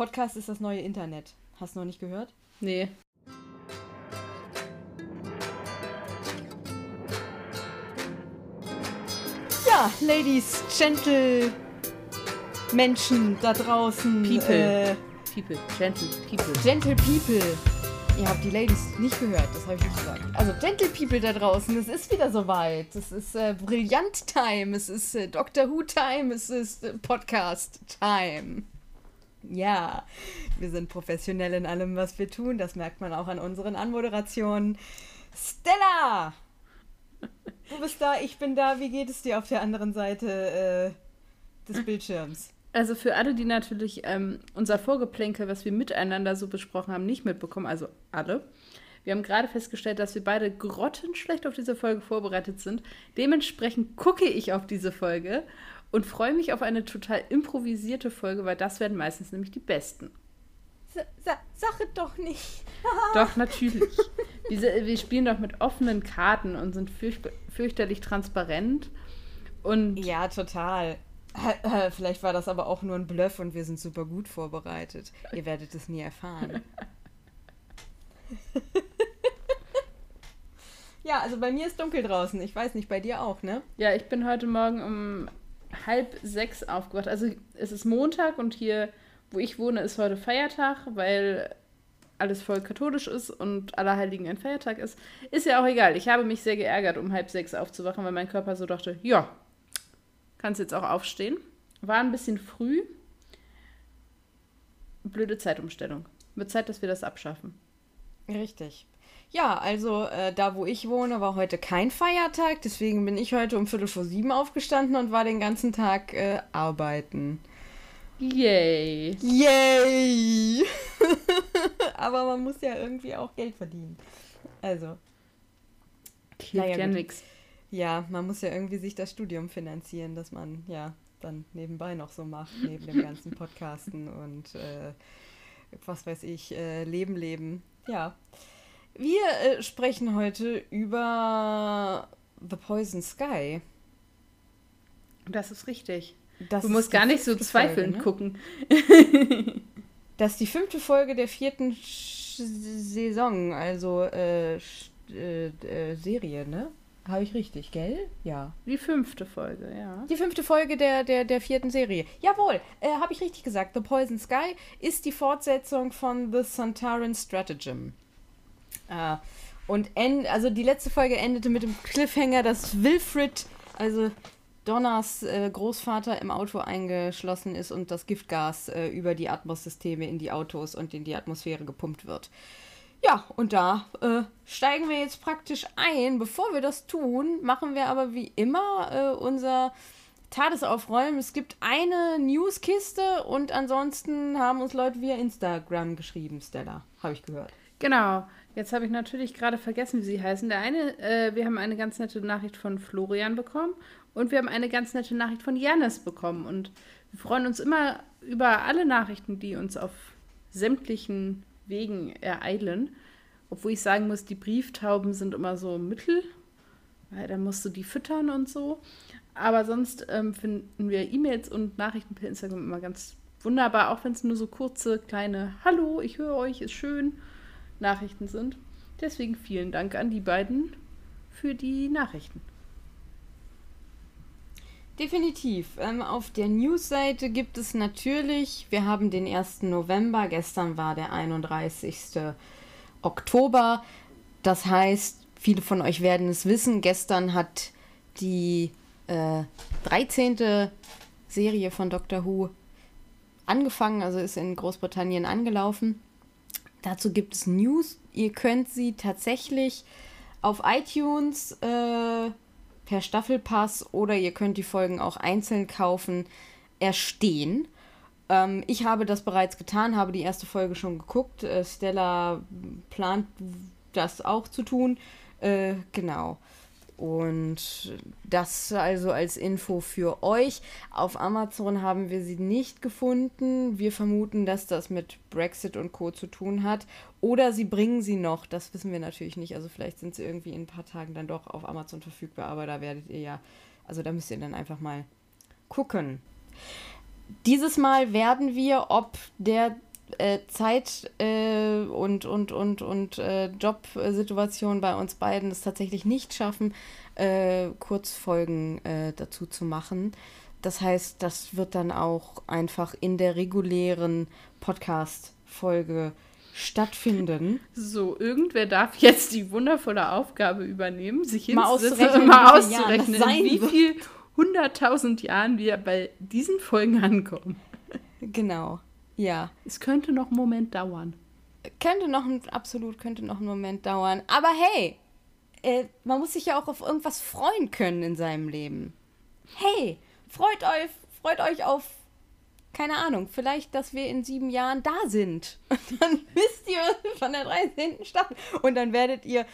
Podcast ist das neue Internet. Hast du noch nicht gehört? Nee. Ja, Ladies, Gentle Menschen da draußen. People. Äh, People. Gentle People. Gentle People. Ihr habt die Ladies nicht gehört, das habe ich nicht gesagt. Also Gentle People da draußen, es ist wieder soweit. Es ist äh, Brillant Time, es ist äh, Doctor Who Time, es ist äh, Podcast Time. Ja, wir sind professionell in allem, was wir tun. Das merkt man auch an unseren Anmoderationen. Stella! Du bist da, ich bin da. Wie geht es dir auf der anderen Seite äh, des Bildschirms? Also für alle, die natürlich ähm, unser Vorgeplänkel, was wir miteinander so besprochen haben, nicht mitbekommen, also alle. Wir haben gerade festgestellt, dass wir beide grottenschlecht auf diese Folge vorbereitet sind. Dementsprechend gucke ich auf diese Folge und freue mich auf eine total improvisierte Folge, weil das werden meistens nämlich die besten. Sa sa sag es doch nicht. Doch, natürlich. wir, wir spielen doch mit offenen Karten und sind fürcht fürchterlich transparent. Und Ja, total. Vielleicht war das aber auch nur ein Bluff und wir sind super gut vorbereitet. Ihr werdet es nie erfahren. ja, also bei mir ist dunkel draußen. Ich weiß nicht, bei dir auch, ne? Ja, ich bin heute Morgen um halb sechs aufgewacht. Also es ist Montag und hier, wo ich wohne, ist heute Feiertag, weil alles voll katholisch ist und Allerheiligen ein Feiertag ist. Ist ja auch egal. Ich habe mich sehr geärgert, um halb sechs aufzuwachen, weil mein Körper so dachte, ja, kannst jetzt auch aufstehen. War ein bisschen früh. Blöde Zeitumstellung. Wird Zeit, dass wir das abschaffen. Richtig. Ja, also äh, da, wo ich wohne, war heute kein Feiertag. Deswegen bin ich heute um Viertel vor sieben aufgestanden und war den ganzen Tag äh, arbeiten. Yay. Yay! Aber man muss ja irgendwie auch Geld verdienen. Also, Hilft ja nix. ja, man muss ja irgendwie sich das Studium finanzieren, dass man ja dann nebenbei noch so macht, neben dem ganzen Podcasten und äh, was weiß ich, äh, Leben leben. Ja. Wir äh, sprechen heute über The Poison Sky. Das ist richtig. Das Du musst gar nicht so zweifelnd ne? gucken. Das ist die fünfte Folge der vierten Sch Saison, also äh, äh, äh, Serie, ne? Habe ich richtig, gell? Ja. Die fünfte Folge, ja. Die fünfte Folge der, der, der vierten Serie. Jawohl, äh, habe ich richtig gesagt. The Poison Sky ist die Fortsetzung von The Santaran Stratagem. Äh, und end, also die letzte Folge endete mit dem Cliffhanger, dass Wilfred, also Donners äh, Großvater, im Auto eingeschlossen ist und das Giftgas äh, über die Atmos-Systeme in die Autos und in die Atmosphäre gepumpt wird. Ja, und da äh, steigen wir jetzt praktisch ein. Bevor wir das tun, machen wir aber wie immer äh, unser Tagesaufräumen. Es gibt eine Newskiste und ansonsten haben uns Leute via Instagram geschrieben, Stella. Habe ich gehört. Genau. Jetzt habe ich natürlich gerade vergessen, wie sie heißen. Der eine, äh, wir haben eine ganz nette Nachricht von Florian bekommen und wir haben eine ganz nette Nachricht von Janis bekommen. Und wir freuen uns immer über alle Nachrichten, die uns auf sämtlichen Wegen ereilen. Obwohl ich sagen muss, die Brieftauben sind immer so mittel, weil dann musst du die füttern und so. Aber sonst ähm, finden wir E-Mails und Nachrichten per Instagram immer ganz wunderbar, auch wenn es nur so kurze, kleine Hallo, ich höre euch, ist schön Nachrichten sind. Deswegen vielen Dank an die beiden für die Nachrichten. Definitiv. Ähm, auf der Newsseite gibt es natürlich, wir haben den 1. November, gestern war der 31. Oktober. Das heißt, viele von euch werden es wissen, gestern hat die äh, 13. Serie von Doctor Who angefangen, also ist in Großbritannien angelaufen. Dazu gibt es News. Ihr könnt sie tatsächlich auf iTunes äh, per Staffelpass oder ihr könnt die Folgen auch einzeln kaufen, erstehen. Ähm, ich habe das bereits getan, habe die erste Folge schon geguckt. Äh, Stella plant das auch zu tun. Äh, genau. Und das also als Info für euch. Auf Amazon haben wir sie nicht gefunden. Wir vermuten, dass das mit Brexit und Co. zu tun hat. Oder sie bringen sie noch. Das wissen wir natürlich nicht. Also vielleicht sind sie irgendwie in ein paar Tagen dann doch auf Amazon verfügbar. Aber da werdet ihr ja, also da müsst ihr dann einfach mal gucken. Dieses Mal werden wir ob der äh, Zeit äh, und, und, und, und äh, Jobsituation bei uns beiden es tatsächlich nicht schaffen, äh, Kurzfolgen äh, dazu zu machen. Das heißt, das wird dann auch einfach in der regulären Podcast-Folge stattfinden. So, irgendwer darf jetzt die wundervolle Aufgabe übernehmen, sich Mal auszurechnen, mal auszurechnen, sein in wie wird. viel hunderttausend Jahren wir bei diesen Folgen ankommen. Genau. Ja. Es könnte noch einen Moment dauern. Könnte noch ein, absolut, könnte noch einen Moment dauern. Aber hey, äh, man muss sich ja auch auf irgendwas freuen können in seinem Leben. Hey, freut euch, freut euch auf, keine Ahnung, vielleicht, dass wir in sieben Jahren da sind. Und dann wisst ihr von der 13. Staffel. Und dann werdet ihr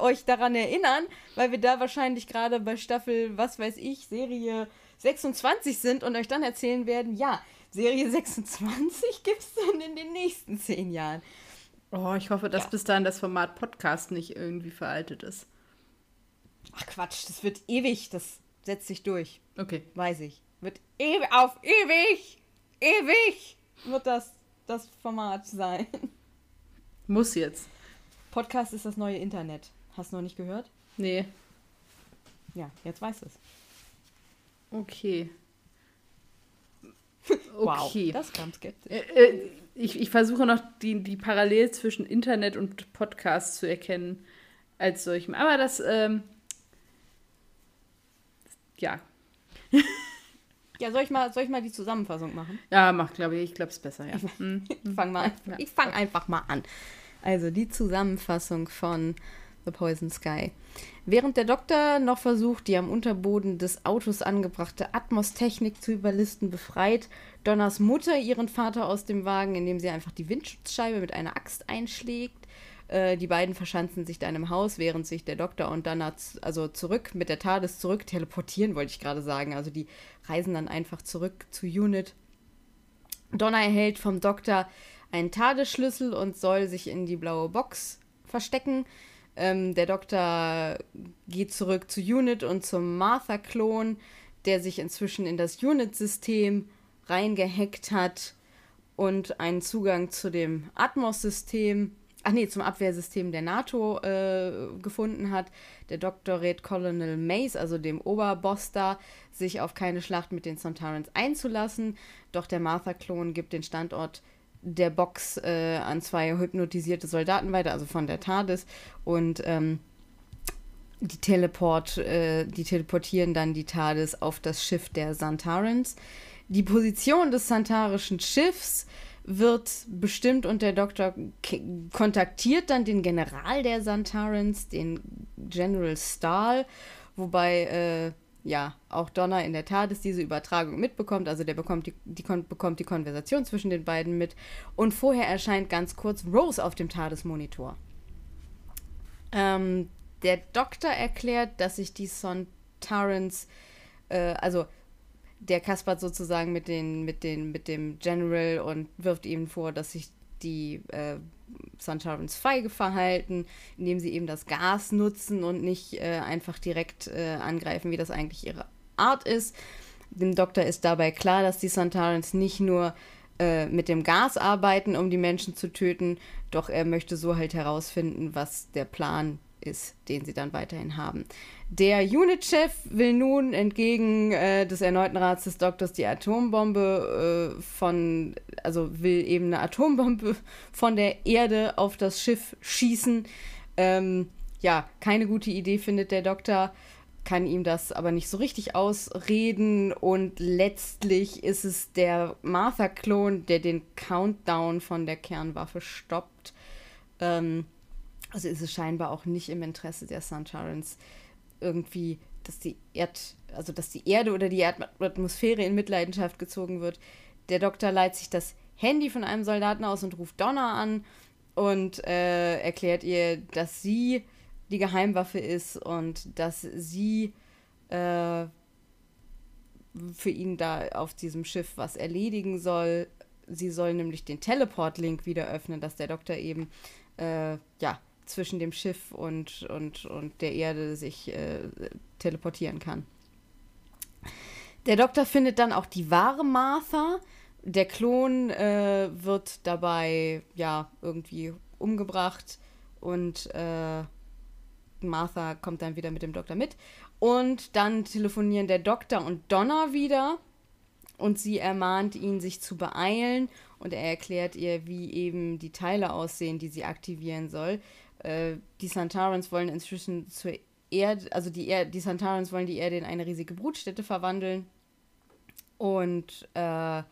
euch daran erinnern, weil wir da wahrscheinlich gerade bei Staffel, was weiß ich, Serie 26 sind und euch dann erzählen werden, ja, Serie 26 gibt es dann in den nächsten zehn Jahren. Oh, ich hoffe, dass Ja. bis dahin das Format Podcast nicht irgendwie veraltet ist. Ach Quatsch, das wird ewig, das setzt sich durch, Okay. weiß ich. Wird ewig, auf ewig, ewig wird das das Format sein. Muss jetzt. Podcast ist das neue Internet. Hast du noch nicht gehört? Nee. Ja, jetzt weißt du es. Okay. Wow, Okay. das kam skeptisch. Äh, äh, ich, ich versuche noch die, die Parallel zwischen Internet und Podcast zu erkennen als solchem. Aber das, ähm, ja. Ja, soll ich mal, soll ich mal die Zusammenfassung machen? Ja, mach, glaube ich. Ich glaube, es ist besser, ja. Ich fange mal, Ja. ich fang einfach mal an. Also die Zusammenfassung von The Poison Sky. Während der Doktor noch versucht, die am Unterboden des Autos angebrachte Atmos-Technik zu überlisten, befreit Donners Mutter ihren Vater aus dem Wagen, indem sie einfach die Windschutzscheibe mit einer Axt einschlägt. Äh, die beiden verschanzen sich dann im Haus, während sich der Doktor und Donna z- also zurück mit der TARDIS zurück teleportieren, wollte ich gerade sagen. Also die reisen dann einfach zurück zu Unit. Donna erhält vom Doktor einen TARDIS-Schlüssel und soll sich in die blaue Box verstecken. Ähm, der Doktor geht zurück zu Unit und zum Martha-Klon, der sich inzwischen in das Unit-System reingehackt hat und einen Zugang zu dem Atmos-System, ach nee, zum Abwehrsystem der NATO äh, gefunden hat. Der Doktor rät Colonel Mace, also dem Oberboss da, sich auf keine Schlacht mit den Sontarans einzulassen. Doch der Martha-Klon gibt den Standort der Box äh, an zwei hypnotisierte Soldaten weiter, also von der TARDIS. Und ähm, die, Teleport, äh, die teleportieren dann die TARDIS auf das Schiff der Santarans. Die Position des santarischen Schiffs wird bestimmt und der Doktor kontaktiert dann den General der Santarans, den General Stahl, wobei äh, ja auch Donna in der TARDIS diese Übertragung mitbekommt, also der bekommt die, die bekommt die Konversation zwischen den beiden mit und vorher erscheint ganz kurz Rose auf dem TARDIS-Monitor. Ähm, der Doktor erklärt, dass sich die Sontarans, äh, also der kaspert sozusagen mit, den, mit, den, mit dem General und wirft ihm vor, dass sich die äh, Sontarans feige verhalten, indem sie eben das Gas nutzen und nicht äh, einfach direkt äh, angreifen, wie das eigentlich ihre Art ist. Dem Doktor ist dabei klar, dass die Sontarans nicht nur äh, mit dem Gas arbeiten, um die Menschen zu töten, doch er möchte so halt herausfinden, was der Plan ist, den sie dann weiterhin haben. Der Unit-Chef will nun entgegen äh, des erneuten Rats des Doktors die Atombombe äh, von, also will eben eine Atombombe von der Erde auf das Schiff schießen. Ähm, ja, keine gute Idee findet der Doktor, kann ihm das aber nicht so richtig ausreden und letztlich ist es der Martha-Klon, der den Countdown von der Kernwaffe stoppt. Ähm, also ist es scheinbar auch nicht im Interesse der Santarans irgendwie, dass die Erd, also dass die Erde oder die Erdatmosphäre in Mitleidenschaft gezogen wird. Der Doktor leiht sich das Handy von einem Soldaten aus und ruft Donna an und äh, erklärt ihr, dass sie die Geheimwaffe ist und dass sie äh, für ihn da auf diesem Schiff was erledigen soll. Sie soll nämlich den Teleport-Link wieder öffnen, dass der Doktor eben äh, ja, zwischen dem Schiff und, und, und der Erde sich äh, teleportieren kann. Der Doktor findet dann auch die wahre Martha, der Klon äh, wird dabei ja irgendwie umgebracht und äh, Martha kommt dann wieder mit dem Doktor mit. Und dann telefonieren der Doktor und Donna wieder und sie ermahnt ihn, sich zu beeilen und er erklärt ihr, wie eben die Teile aussehen, die sie aktivieren soll. Äh, die Santarans wollen inzwischen zur Erde, also die, er die Santarans wollen die Erde in eine riesige Brutstätte verwandeln. Und äh,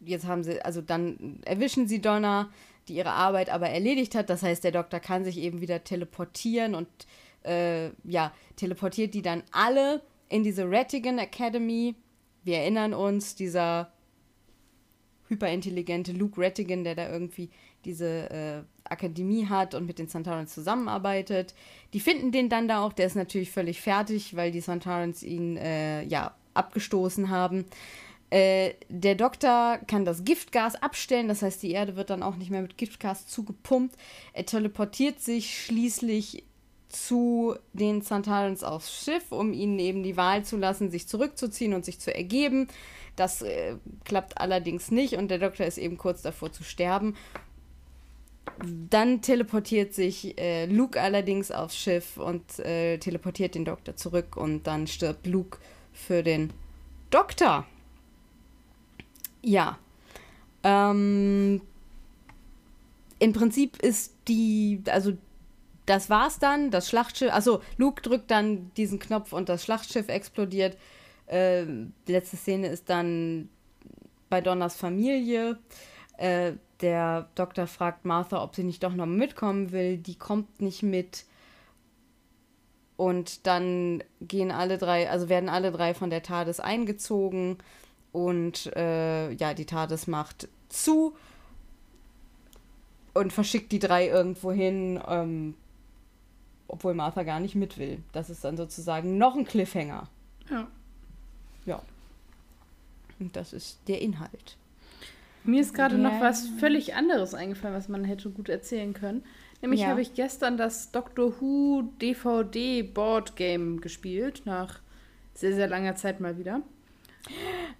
jetzt haben sie, also dann erwischen sie Donna, die ihre Arbeit aber erledigt hat. Das heißt, der Doktor kann sich eben wieder teleportieren und äh, ja, teleportiert die dann alle in diese Rattigan Academy. Wir erinnern uns, dieser hyperintelligente Luke Rattigan, der da irgendwie diese äh, Akademie hat und mit den Santarans zusammenarbeitet. Die finden den dann da auch, der ist natürlich völlig fertig, weil die Santarans ihn äh, ja abgestoßen haben. Äh, der Doktor kann das Giftgas abstellen, das heißt, die Erde wird dann auch nicht mehr mit Giftgas zugepumpt. Er teleportiert sich schließlich zu den Santarans aufs Schiff, um ihnen eben die Wahl zu lassen, sich zurückzuziehen und sich zu ergeben. Das äh, klappt allerdings nicht und der Doktor ist eben kurz davor zu sterben. Dann teleportiert sich äh, Luke allerdings aufs Schiff und äh, teleportiert den Doktor zurück und dann stirbt Luke für den Doktor. Ja. Ähm, Im Prinzip ist die, also das war's dann, das Schlachtschiff, also Luke drückt dann diesen Knopf und das Schlachtschiff explodiert. Äh, letzte Szene ist dann bei Donners Familie. Äh, der Doktor fragt Martha, ob sie nicht doch noch mitkommen will. Die kommt nicht mit. Und dann gehen alle drei, also werden alle drei von der TARDIS eingezogen und äh, ja, die TARDIS macht zu und verschickt die drei irgendwo hin, ähm, obwohl Martha gar nicht mit will. Das ist dann sozusagen noch ein Cliffhanger. Ja. Ja. Und das ist der Inhalt. Mir ist gerade ja. noch was völlig anderes eingefallen, was man hätte gut erzählen können. Nämlich ja. habe ich gestern das Doctor Who DVD Board Game gespielt, nach sehr, sehr langer Zeit mal wieder.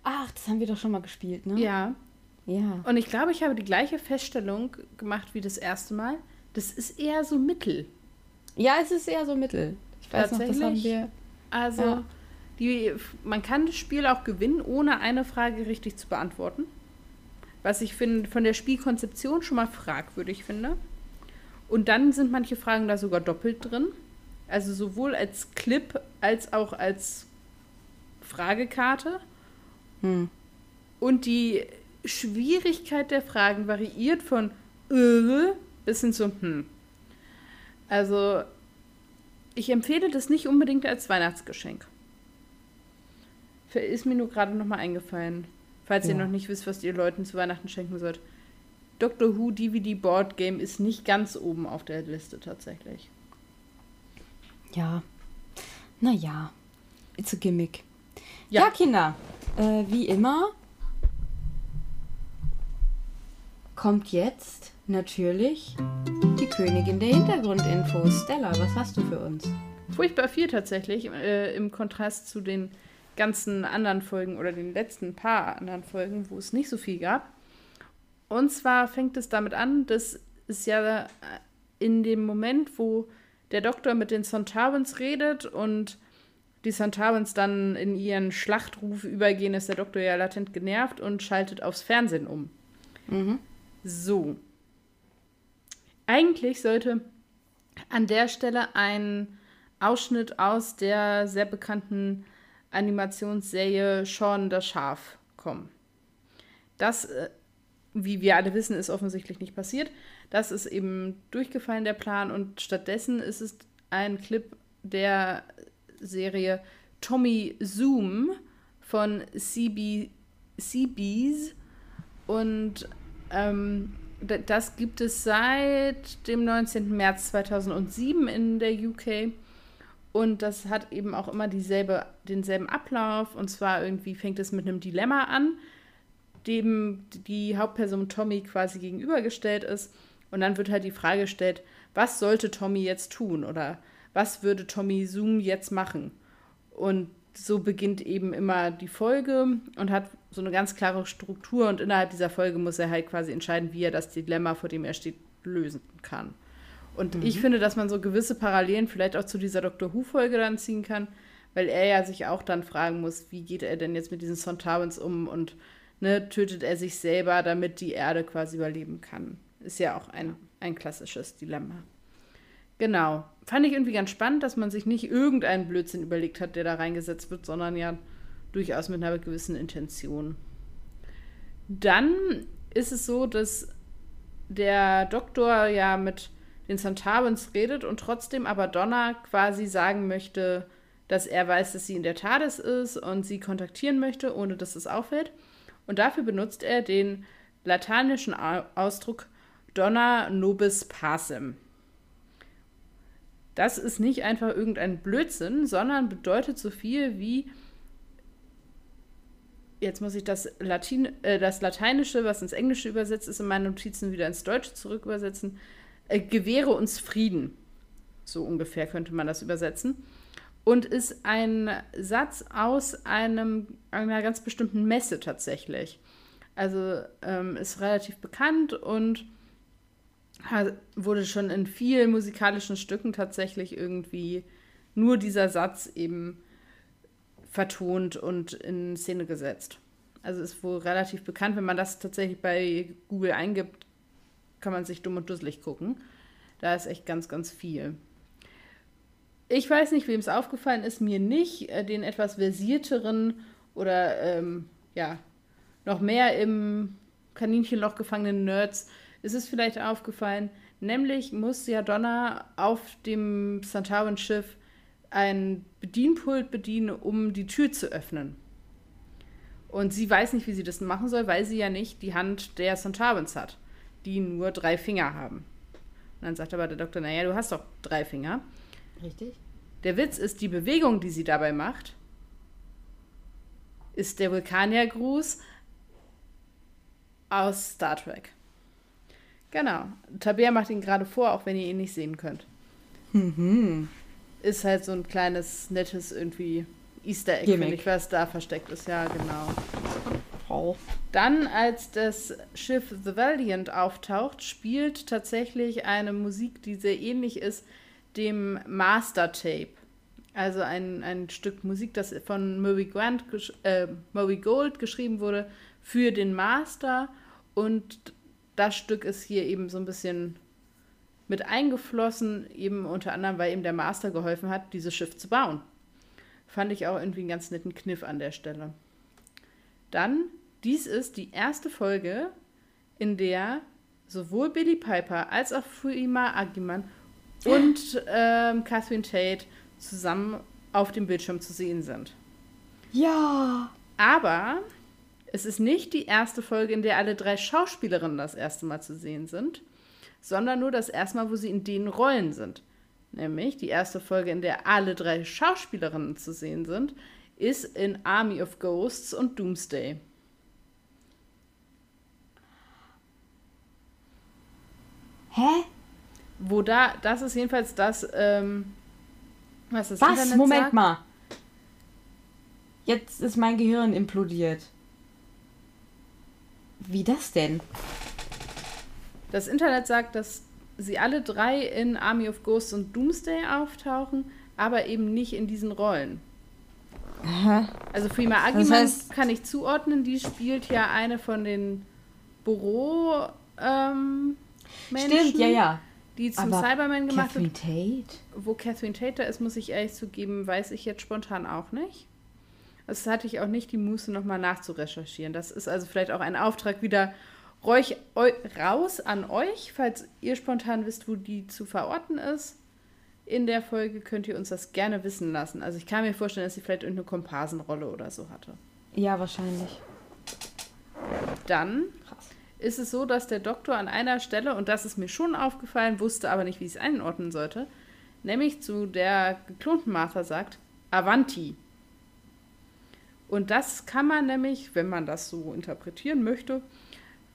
Ach, das haben wir doch schon mal gespielt, ne? Ja. Ja. Und ich glaube, ich habe die gleiche Feststellung gemacht wie das erste Mal. Das ist eher so mittel. Ja, es ist eher so mittel. Ich weiß noch, das haben wir. Also, ja. die, man kann das Spiel auch gewinnen, ohne eine Frage richtig zu beantworten. Was ich find, von der Spielkonzeption schon mal fragwürdig finde. Und dann sind manche Fragen da sogar doppelt drin. Also sowohl als Clip als auch als Fragekarte. Hm. Und die Schwierigkeit der Fragen variiert von äh bis hin zu hm. Also, ich empfehle das nicht unbedingt als Weihnachtsgeschenk. Ist mir nur gerade nochmal eingefallen. Falls ja. ihr noch nicht wisst, was ihr Leuten zu Weihnachten schenken sollt. Doctor Who DVD Board Game ist nicht ganz oben auf der Liste tatsächlich. Ja. Naja. It's a gimmick. Ja, ja Kinder. Äh, wie immer kommt jetzt natürlich die Königin der Hintergrundinfos. Stella, was hast du für uns? Furchtbar viel tatsächlich, äh, im Kontrast zu den ganzen anderen Folgen oder den letzten paar anderen Folgen, wo es nicht so viel gab. Und zwar fängt es damit an, dass es ja in dem Moment, wo der Doktor mit den Sontarans redet und die Sontarans dann in ihren Schlachtruf übergehen, ist der Doktor ja latent genervt und schaltet aufs Fernsehen um. Mhm. So. Eigentlich sollte an der Stelle ein Ausschnitt aus der sehr bekannten Animationsserie Sean das Schaf kommen. Das, äh, wie wir alle wissen, ist offensichtlich nicht passiert. Das ist eben durchgefallen, der Plan, und stattdessen ist es ein Clip der Serie Tommy Zoom von CB, CBs und ähm, das gibt es seit dem 19. März 2007 in der UK. Und das hat eben auch immer dieselbe, denselben Ablauf. Und zwar irgendwie fängt es mit einem Dilemma an, dem die Hauptperson Tommy quasi gegenübergestellt ist. Und dann wird halt die Frage gestellt, was sollte Tommy jetzt tun? Oder was würde Tommy Zoom jetzt machen? Und so beginnt eben immer die Folge und hat so eine ganz klare Struktur und innerhalb dieser Folge muss er halt quasi entscheiden, wie er das Dilemma, vor dem er steht, lösen kann. Und mhm. ich finde, dass man so gewisse Parallelen vielleicht auch zu dieser Doctor Who-Folge dann ziehen kann, weil er ja sich auch dann fragen muss, wie geht er denn jetzt mit diesen Sontarans um und ne, tötet er sich selber, damit die Erde quasi überleben kann. Ist ja auch ein, ein klassisches Dilemma. Genau. Fand ich irgendwie ganz spannend, dass man sich nicht irgendeinen Blödsinn überlegt hat, der da reingesetzt wird, sondern ja durchaus mit einer gewissen Intention. Dann ist es so, dass der Doktor ja mit den Santabens redet und trotzdem aber Donna quasi sagen möchte, dass er weiß, dass sie in der TARDIS ist und sie kontaktieren möchte, ohne dass es auffällt. Und dafür benutzt er den lateinischen Ausdruck Donna nobis pacem. Das ist nicht einfach irgendein Blödsinn, sondern bedeutet so viel wie jetzt muss ich das, Latin, äh, das Lateinische, was ins Englische übersetzt ist, in meinen Notizen wieder ins Deutsche zurückübersetzen. Äh, gewähre uns Frieden. So ungefähr könnte man das übersetzen. Und ist ein Satz aus einem, einer ganz bestimmten Messe tatsächlich. Also ähm, ist relativ bekannt und wurde schon in vielen musikalischen Stücken tatsächlich irgendwie nur dieser Satz eben vertont und in Szene gesetzt. Also ist wohl relativ bekannt, wenn man das tatsächlich bei Google eingibt, kann man sich dumm und dusselig gucken. Da ist echt ganz, ganz viel. Ich weiß nicht, wem es aufgefallen ist, mir nicht, äh, den etwas versierteren oder ähm, ja, noch mehr im Kaninchenloch gefangenen Nerds ist es vielleicht aufgefallen. Nämlich muss ja Donna auf dem Santarin-Schiff ein Bedienpult bedienen, um die Tür zu öffnen. Und sie weiß nicht, wie sie das machen soll, weil sie ja nicht die Hand der Sontarans hat, die nur drei Finger haben. Und dann sagt aber der Doktor, naja, du hast doch drei Finger. Richtig. Der Witz ist, die Bewegung, die sie dabei macht, ist der Vulkaniergruß aus Star Trek. Genau. Tabea macht ihn gerade vor, auch wenn ihr ihn nicht sehen könnt. Mhm ist halt so ein kleines, nettes irgendwie Easter Egg, finde ich, was da versteckt ist. Ja, genau. Oh. Dann, als das Schiff The Valiant auftaucht, spielt tatsächlich eine Musik, die sehr ähnlich ist dem Master Tape. Also ein, ein Stück Musik, das von Murray, Grant, äh, Murray Gold geschrieben wurde für den Master. Und das Stück ist hier eben so ein bisschen mit eingeflossen, eben unter anderem, weil ihm der Master geholfen hat, dieses Schiff zu bauen. Fand ich auch irgendwie einen ganz netten Kniff an der Stelle. Dann, dies ist die erste Folge, in der sowohl Billy Piper als auch Fuima Agiman und ähm, Catherine Tate zusammen auf dem Bildschirm zu sehen sind. Ja. Aber es ist nicht die erste Folge, in der alle drei Schauspielerinnen das erste Mal zu sehen sind, sondern nur das erste Mal, wo sie in den Rollen sind. Nämlich die erste Folge, in der alle drei Schauspielerinnen zu sehen sind, ist in Army of Ghosts und Doomsday. Hä? Wo da, das ist jedenfalls das, ähm, was das was? Internet Moment sagt. mal. Jetzt ist mein Gehirn implodiert. Wie das denn? Das Internet sagt, dass sie alle drei in Army of Ghosts und Doomsday auftauchen, aber eben nicht in diesen Rollen. Aha. Also Prima Agiman das heißt, kann ich zuordnen, die spielt ja eine von den Büro ähm, Stimmt, ja, ja. Die zum aber Cyberman gemacht Catherine. Tate? Wo Catherine Tate da ist, muss ich ehrlich zugeben, weiß ich jetzt spontan auch nicht. Das hatte ich auch nicht die Muße, nochmal nachzurecherchieren. Das ist also vielleicht auch ein Auftrag wieder Räuch, raus an euch, falls ihr spontan wisst, wo die zu verorten ist. In der Folge könnt ihr uns das gerne wissen lassen. Also ich kann mir vorstellen, dass sie vielleicht irgendeine Komparsenrolle oder so hatte. Ja, wahrscheinlich. Dann. Ist es so, dass der Doktor an einer Stelle, und das ist mir schon aufgefallen, wusste aber nicht, wie ich es einordnen sollte, nämlich zu der geklonten Martha sagt, Avanti. Und das kann man nämlich, wenn man das so interpretieren möchte,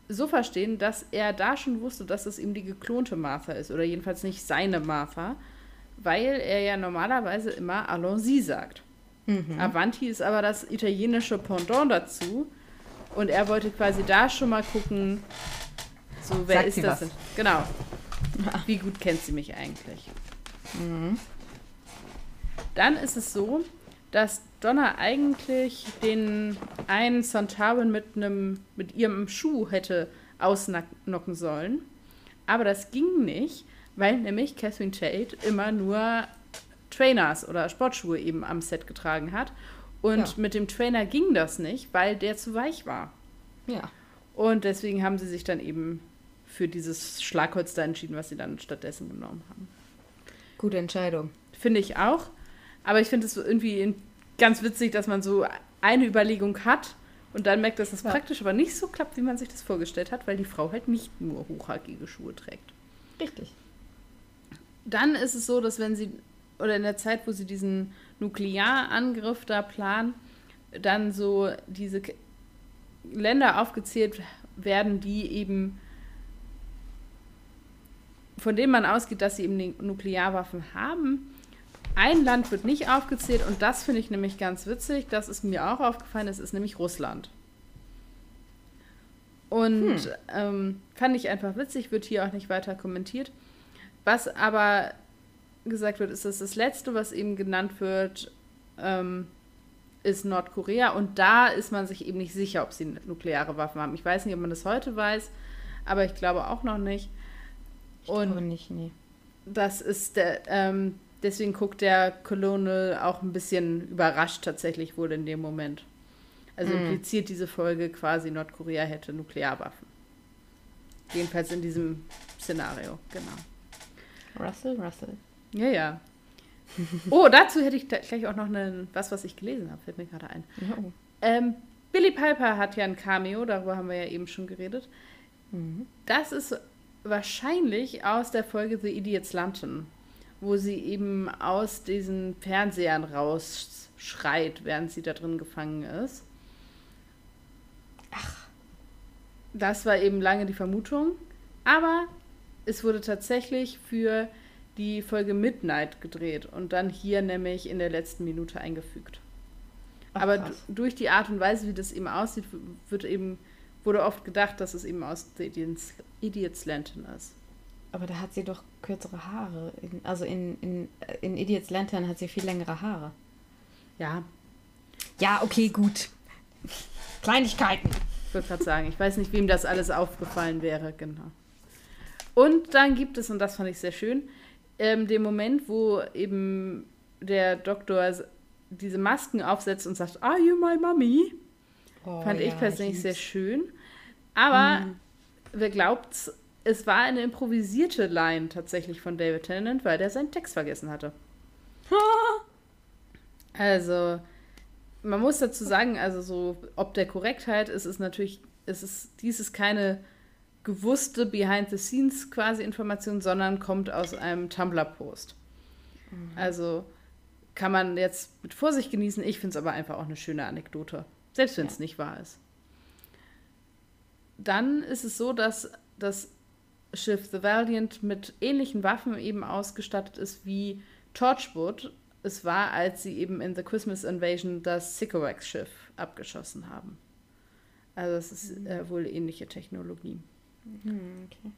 so verstehen, dass er da schon wusste, dass es ihm die geklonte Martha ist oder jedenfalls nicht seine Martha, weil er ja normalerweise immer Allons-y sagt. Mhm. Avanti ist aber das italienische Pendant dazu. Und er wollte quasi da schon mal gucken, so wer Sagt ist das was? denn? Genau. Wie gut kennt sie mich eigentlich? Mhm. Dann ist es so, dass Donna eigentlich den einen Sontaran mit einem mit ihrem Schuh hätte ausnocken sollen. Aber das ging nicht, weil nämlich Catherine Tate immer nur Trainers oder Sportschuhe eben am Set getragen hat. Und Ja. mit dem Trainer ging das nicht, weil der zu weich war. Ja. Und deswegen haben sie sich dann eben für dieses Schlagholz da entschieden, was sie dann stattdessen genommen haben. Gute Entscheidung. Finde ich auch. Aber ich finde es irgendwie ganz witzig, dass man so eine Überlegung hat und dann merkt, dass das Ja. praktisch aber nicht so klappt, wie man sich das vorgestellt hat, weil die Frau halt nicht nur hochhackige Schuhe trägt. Richtig. Dann ist es so, dass wenn sie, oder in der Zeit, wo sie diesen Nuklearangriff da planen, dann so diese Länder aufgezählt werden, die eben, von denen man ausgeht, dass sie eben die Nuklearwaffen haben. Ein Land wird nicht aufgezählt und das finde ich nämlich ganz witzig. Das ist mir auch aufgefallen, das ist nämlich Russland. Und Hm. ähm, fand ich einfach witzig, wird hier auch nicht weiter kommentiert. Was aber gesagt wird, ist, dass das Letzte, was eben genannt wird, ähm, ist Nordkorea. Und da ist man sich eben nicht sicher, ob sie nukleare Waffen haben. Ich weiß nicht, ob man das heute weiß, aber ich glaube auch noch nicht. Ich Und glaube nicht, nee. das ist der, ähm, deswegen guckt der Colonel auch ein bisschen überrascht tatsächlich wohl in dem Moment. Also Mhm. impliziert diese Folge quasi, Nordkorea hätte Nuklearwaffen. Jedenfalls in diesem Szenario, genau. Russell, Russell. Ja, ja. Oh, dazu hätte ich gleich auch noch eine, was, was ich gelesen habe, fällt mir gerade ein. Oh. Ähm, Billy Piper hat ja ein Cameo, darüber haben wir ja eben schon geredet. Mhm. Das ist wahrscheinlich aus der Folge The Idiot's Lantern, wo sie eben aus diesen Fernsehern rausschreit, während sie da drin gefangen ist. Ach. Das war eben lange die Vermutung. Aber es wurde tatsächlich für die Folge Midnight gedreht und dann hier nämlich in der letzten Minute eingefügt. Ach, Aber durch die Art und Weise, wie das eben aussieht, wird eben, wurde oft gedacht, dass es eben aus The Idiot's, Idiot's Lantern ist. Aber da hat sie doch kürzere Haare. In, also in, in, in Idiot's Lantern hat sie viel längere Haare. Ja, Ja, okay, gut. Kleinigkeiten. ich würde gerade sagen, ich weiß nicht, wem das alles aufgefallen wäre, genau. Und dann gibt es, und das fand ich sehr schön, ähm, den Moment, wo eben der Doktor diese Masken aufsetzt und sagt, Are you my mommy? Oh, Fand ich ja, persönlich sehr schön. Aber Mhm. wer glaubt's, es war eine improvisierte Line tatsächlich von David Tennant, weil der seinen Text vergessen hatte. Also, man muss dazu sagen, also so, ob der Korrektheit ist es natürlich, es ist, dies ist keine gewusste Behind-the-Scenes quasi Information, sondern kommt aus einem Tumblr-Post. Also kann man jetzt mit Vorsicht genießen. Ich finde es aber einfach auch eine schöne Anekdote, selbst wenn es Ja. nicht wahr ist. Dann ist es so, dass das Schiff The Valiant mit ähnlichen Waffen eben ausgestattet ist wie Torchwood es war, als sie eben in The Christmas Invasion das Sycorax-Schiff abgeschossen haben. Also es ist äh, wohl ähnliche Technologie. Hm, okay.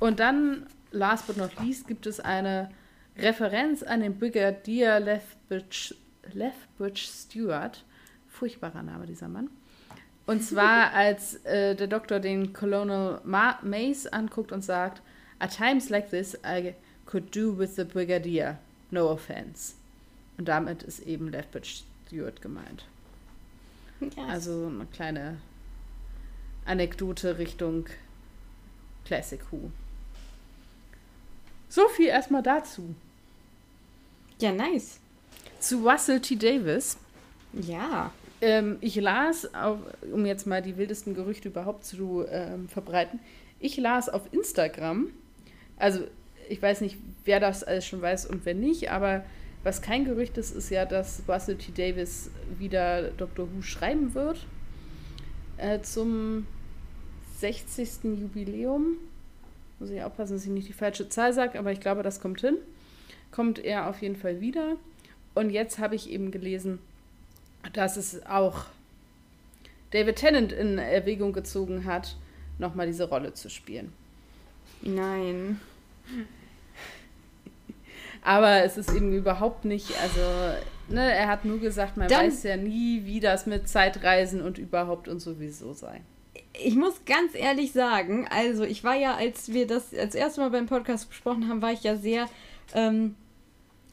Und dann, last but not least, gibt es eine Referenz an den Brigadier Lethbridge, Lethbridge Stewart. Furchtbarer Name, dieser Mann. Und zwar, als äh, der Doktor den Colonel Ma Mace anguckt und sagt, At times like this, I could do with the Brigadier. No offense. Und damit ist eben Lethbridge Stewart gemeint. Ja, Also eine kleine Anekdote Richtung Classic Who. So viel erstmal dazu. ja, nice. Zu Russell T. Davis. Ja. Ähm, ich las, auf, um jetzt mal die wildesten Gerüchte überhaupt zu ähm, verbreiten, ich las auf Instagram, also ich weiß nicht, wer das alles schon weiß und wer nicht, aber was kein Gerücht ist, ist ja, dass Russell T. Davis wieder Dr. Who schreiben wird äh, zum 60. Jubiläum. Muss ich aufpassen, dass ich nicht die falsche Zahl sage, aber ich glaube, das kommt hin. Kommt er auf jeden Fall wieder. Und jetzt habe ich eben gelesen, dass es auch David Tennant in Erwägung gezogen hat, nochmal diese Rolle zu spielen. Nein. Aber es ist eben überhaupt nicht, also, ne, er hat nur gesagt, man Dann, weiß ja nie, wie das mit Zeitreisen und überhaupt und sowieso sei. Ich muss ganz ehrlich sagen, also ich war ja, als wir das als erste Mal beim Podcast besprochen haben, war ich ja sehr ähm,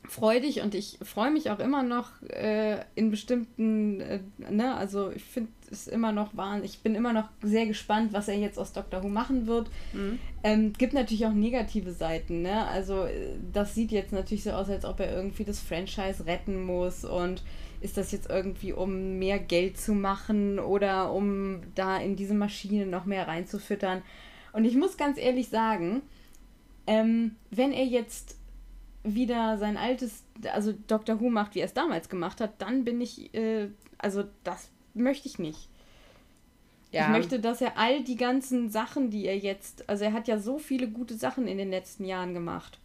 freudig und ich freue mich auch immer noch äh, in bestimmten, äh, ne, also ich finde es immer noch wahnsinnig, ich bin immer noch sehr gespannt, was er jetzt aus Doctor Who machen wird. Mhm. Ähm, gibt natürlich auch negative Seiten, ne, also äh, das sieht jetzt natürlich so aus, als ob er irgendwie das Franchise retten muss und ist das jetzt irgendwie, um mehr Geld zu machen oder um da in diese Maschine noch mehr reinzufüttern. Und ich muss ganz ehrlich sagen, ähm, wenn er jetzt wieder sein altes, also Doctor Who macht, wie er es damals gemacht hat, dann bin ich, äh, also das möchte ich nicht. Ja. Ich möchte, dass er all die ganzen Sachen, die er jetzt, also er hat ja so viele gute Sachen in den letzten Jahren gemacht,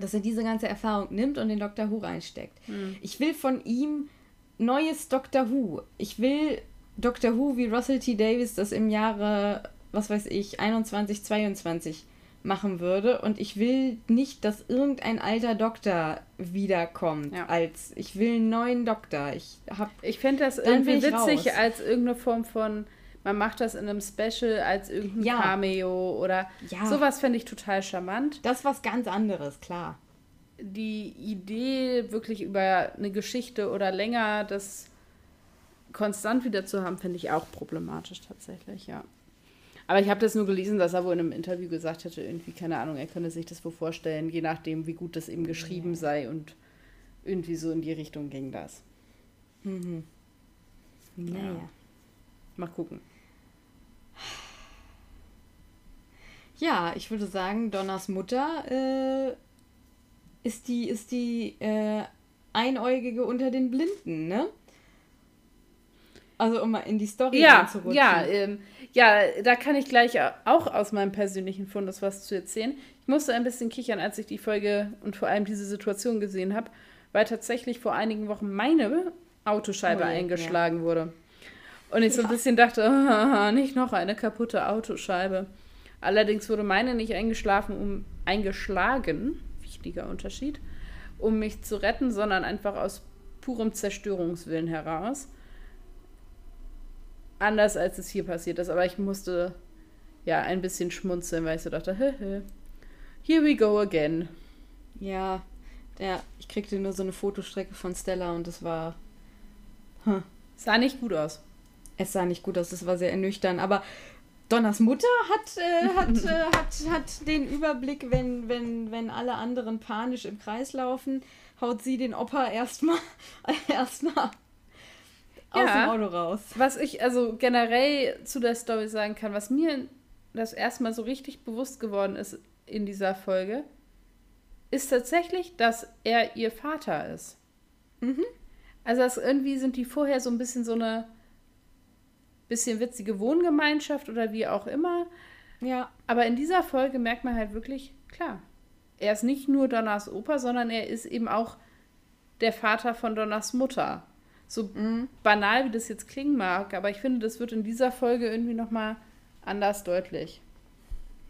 dass er diese ganze Erfahrung nimmt und in Doctor Who reinsteckt. Mhm. Ich will von ihm neues Doctor Who. Ich will Doctor Who, wie Russell T. Davis das im Jahre, was weiß ich, 21, 22 machen würde. Und ich will nicht, dass irgendein alter Doktor wiederkommt. Ja. Als ich will einen neuen Doktor. Ich hab. Ich fände das irgendwie witzig raus. als irgendeine Form von. Man macht das in einem Special als irgendein ja. Cameo oder ja. sowas fände ich total charmant. Das ist was ganz anderes, klar. Die Idee, wirklich über eine Geschichte oder länger das konstant wieder zu haben, finde ich auch problematisch tatsächlich, ja. Aber ich habe das nur gelesen, dass er wohl in einem Interview gesagt hätte, irgendwie, keine Ahnung, er könne sich das wohl vorstellen, je nachdem, wie gut das eben geschrieben sei und irgendwie so in die Richtung ging das. Mhm. Naja. Ja. Mal gucken. Ja, ich würde sagen, Donners Mutter äh, ist die, ist die äh, Einäugige unter den Blinden, ne? Also um mal in die Story ja. Ja, ähm, ja, da kann ich gleich auch aus meinem persönlichen Fundus was zu erzählen. Ich musste ein bisschen kichern, als ich die Folge und vor allem diese Situation gesehen habe, weil tatsächlich vor einigen Wochen meine Autoscheibe oh, eingeschlagen ja. wurde. Und ich so ein bisschen dachte, oh, nicht noch eine kaputte Autoscheibe. Allerdings wurde meine nicht eingeschlafen, um eingeschlagen, wichtiger Unterschied, um mich zu retten, sondern einfach aus purem Zerstörungswillen heraus anders als es hier passiert ist. Aber ich musste ja ein bisschen schmunzeln, weil ich so dachte, here we go again. Ja, ja, ich kriegte nur so eine Fotostrecke von Stella und es war. Huh. Sah nicht gut aus. Es sah nicht gut aus, es war sehr ernüchternd. Aber Donners Mutter hat, äh, hat, äh, hat, hat den Überblick, wenn, wenn, wenn alle anderen panisch im Kreis laufen, haut sie den Opa erstmal erstmal aus dem Auto raus. Was ich also generell zu der Story sagen kann, was mir das erstmal so richtig bewusst geworden ist in dieser Folge, ist tatsächlich, dass er ihr Vater ist. Mhm. Also das irgendwie sind die vorher so ein bisschen so eine bisschen witzige Wohngemeinschaft oder wie auch immer. Ja. Aber in dieser Folge merkt man halt wirklich, klar, er ist nicht nur Donners Opa, sondern er ist eben auch der Vater von Donners Mutter. So mhm. banal, wie das jetzt klingen mag, aber ich finde, das wird in dieser Folge irgendwie nochmal anders deutlich.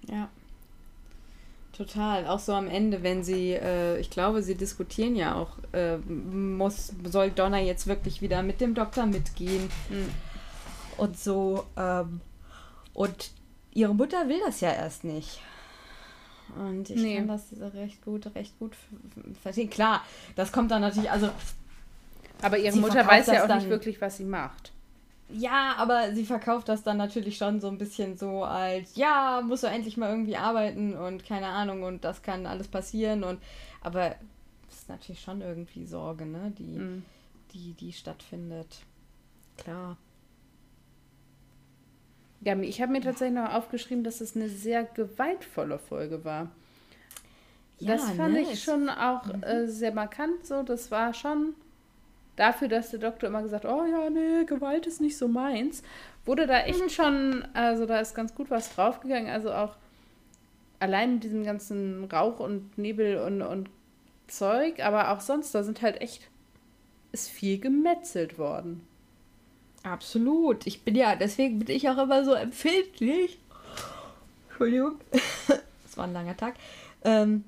Ja. Total. Auch so am Ende, wenn sie, äh, ich glaube, sie diskutieren ja auch, äh, muss, soll Donna jetzt wirklich wieder mit dem Doktor mitgehen mhm. und so. Ähm, und ihre Mutter will das ja erst nicht. Und ich nee. kann das recht gut, recht gut verstehen. Klar, das kommt dann natürlich, also aber ihre sie Mutter weiß ja auch nicht wirklich, was sie macht. Ja, aber sie verkauft das dann natürlich schon so ein bisschen so als, ja, muss er endlich mal irgendwie arbeiten und keine Ahnung und das kann alles passieren und aber es ist natürlich schon irgendwie Sorge, ne, die, mhm. die, die stattfindet. Klar. Ja, ich habe mir tatsächlich noch aufgeschrieben, dass es eine sehr gewaltvolle Folge war. Ja, das fand ne? ich schon auch mhm. äh, sehr markant so. Das war schon dafür, dass der Doktor immer gesagt, oh ja, nee, Gewalt ist nicht so meins, wurde da echt mhm. schon, also da ist ganz gut was draufgegangen. Also auch allein mit diesem ganzen Rauch und Nebel und, und Zeug, aber auch sonst, da sind halt echt ist viel gemetzelt worden. Absolut. Ich bin ja, deswegen bin ich auch immer so empfindlich. Entschuldigung. das war ein langer Tag. Ähm,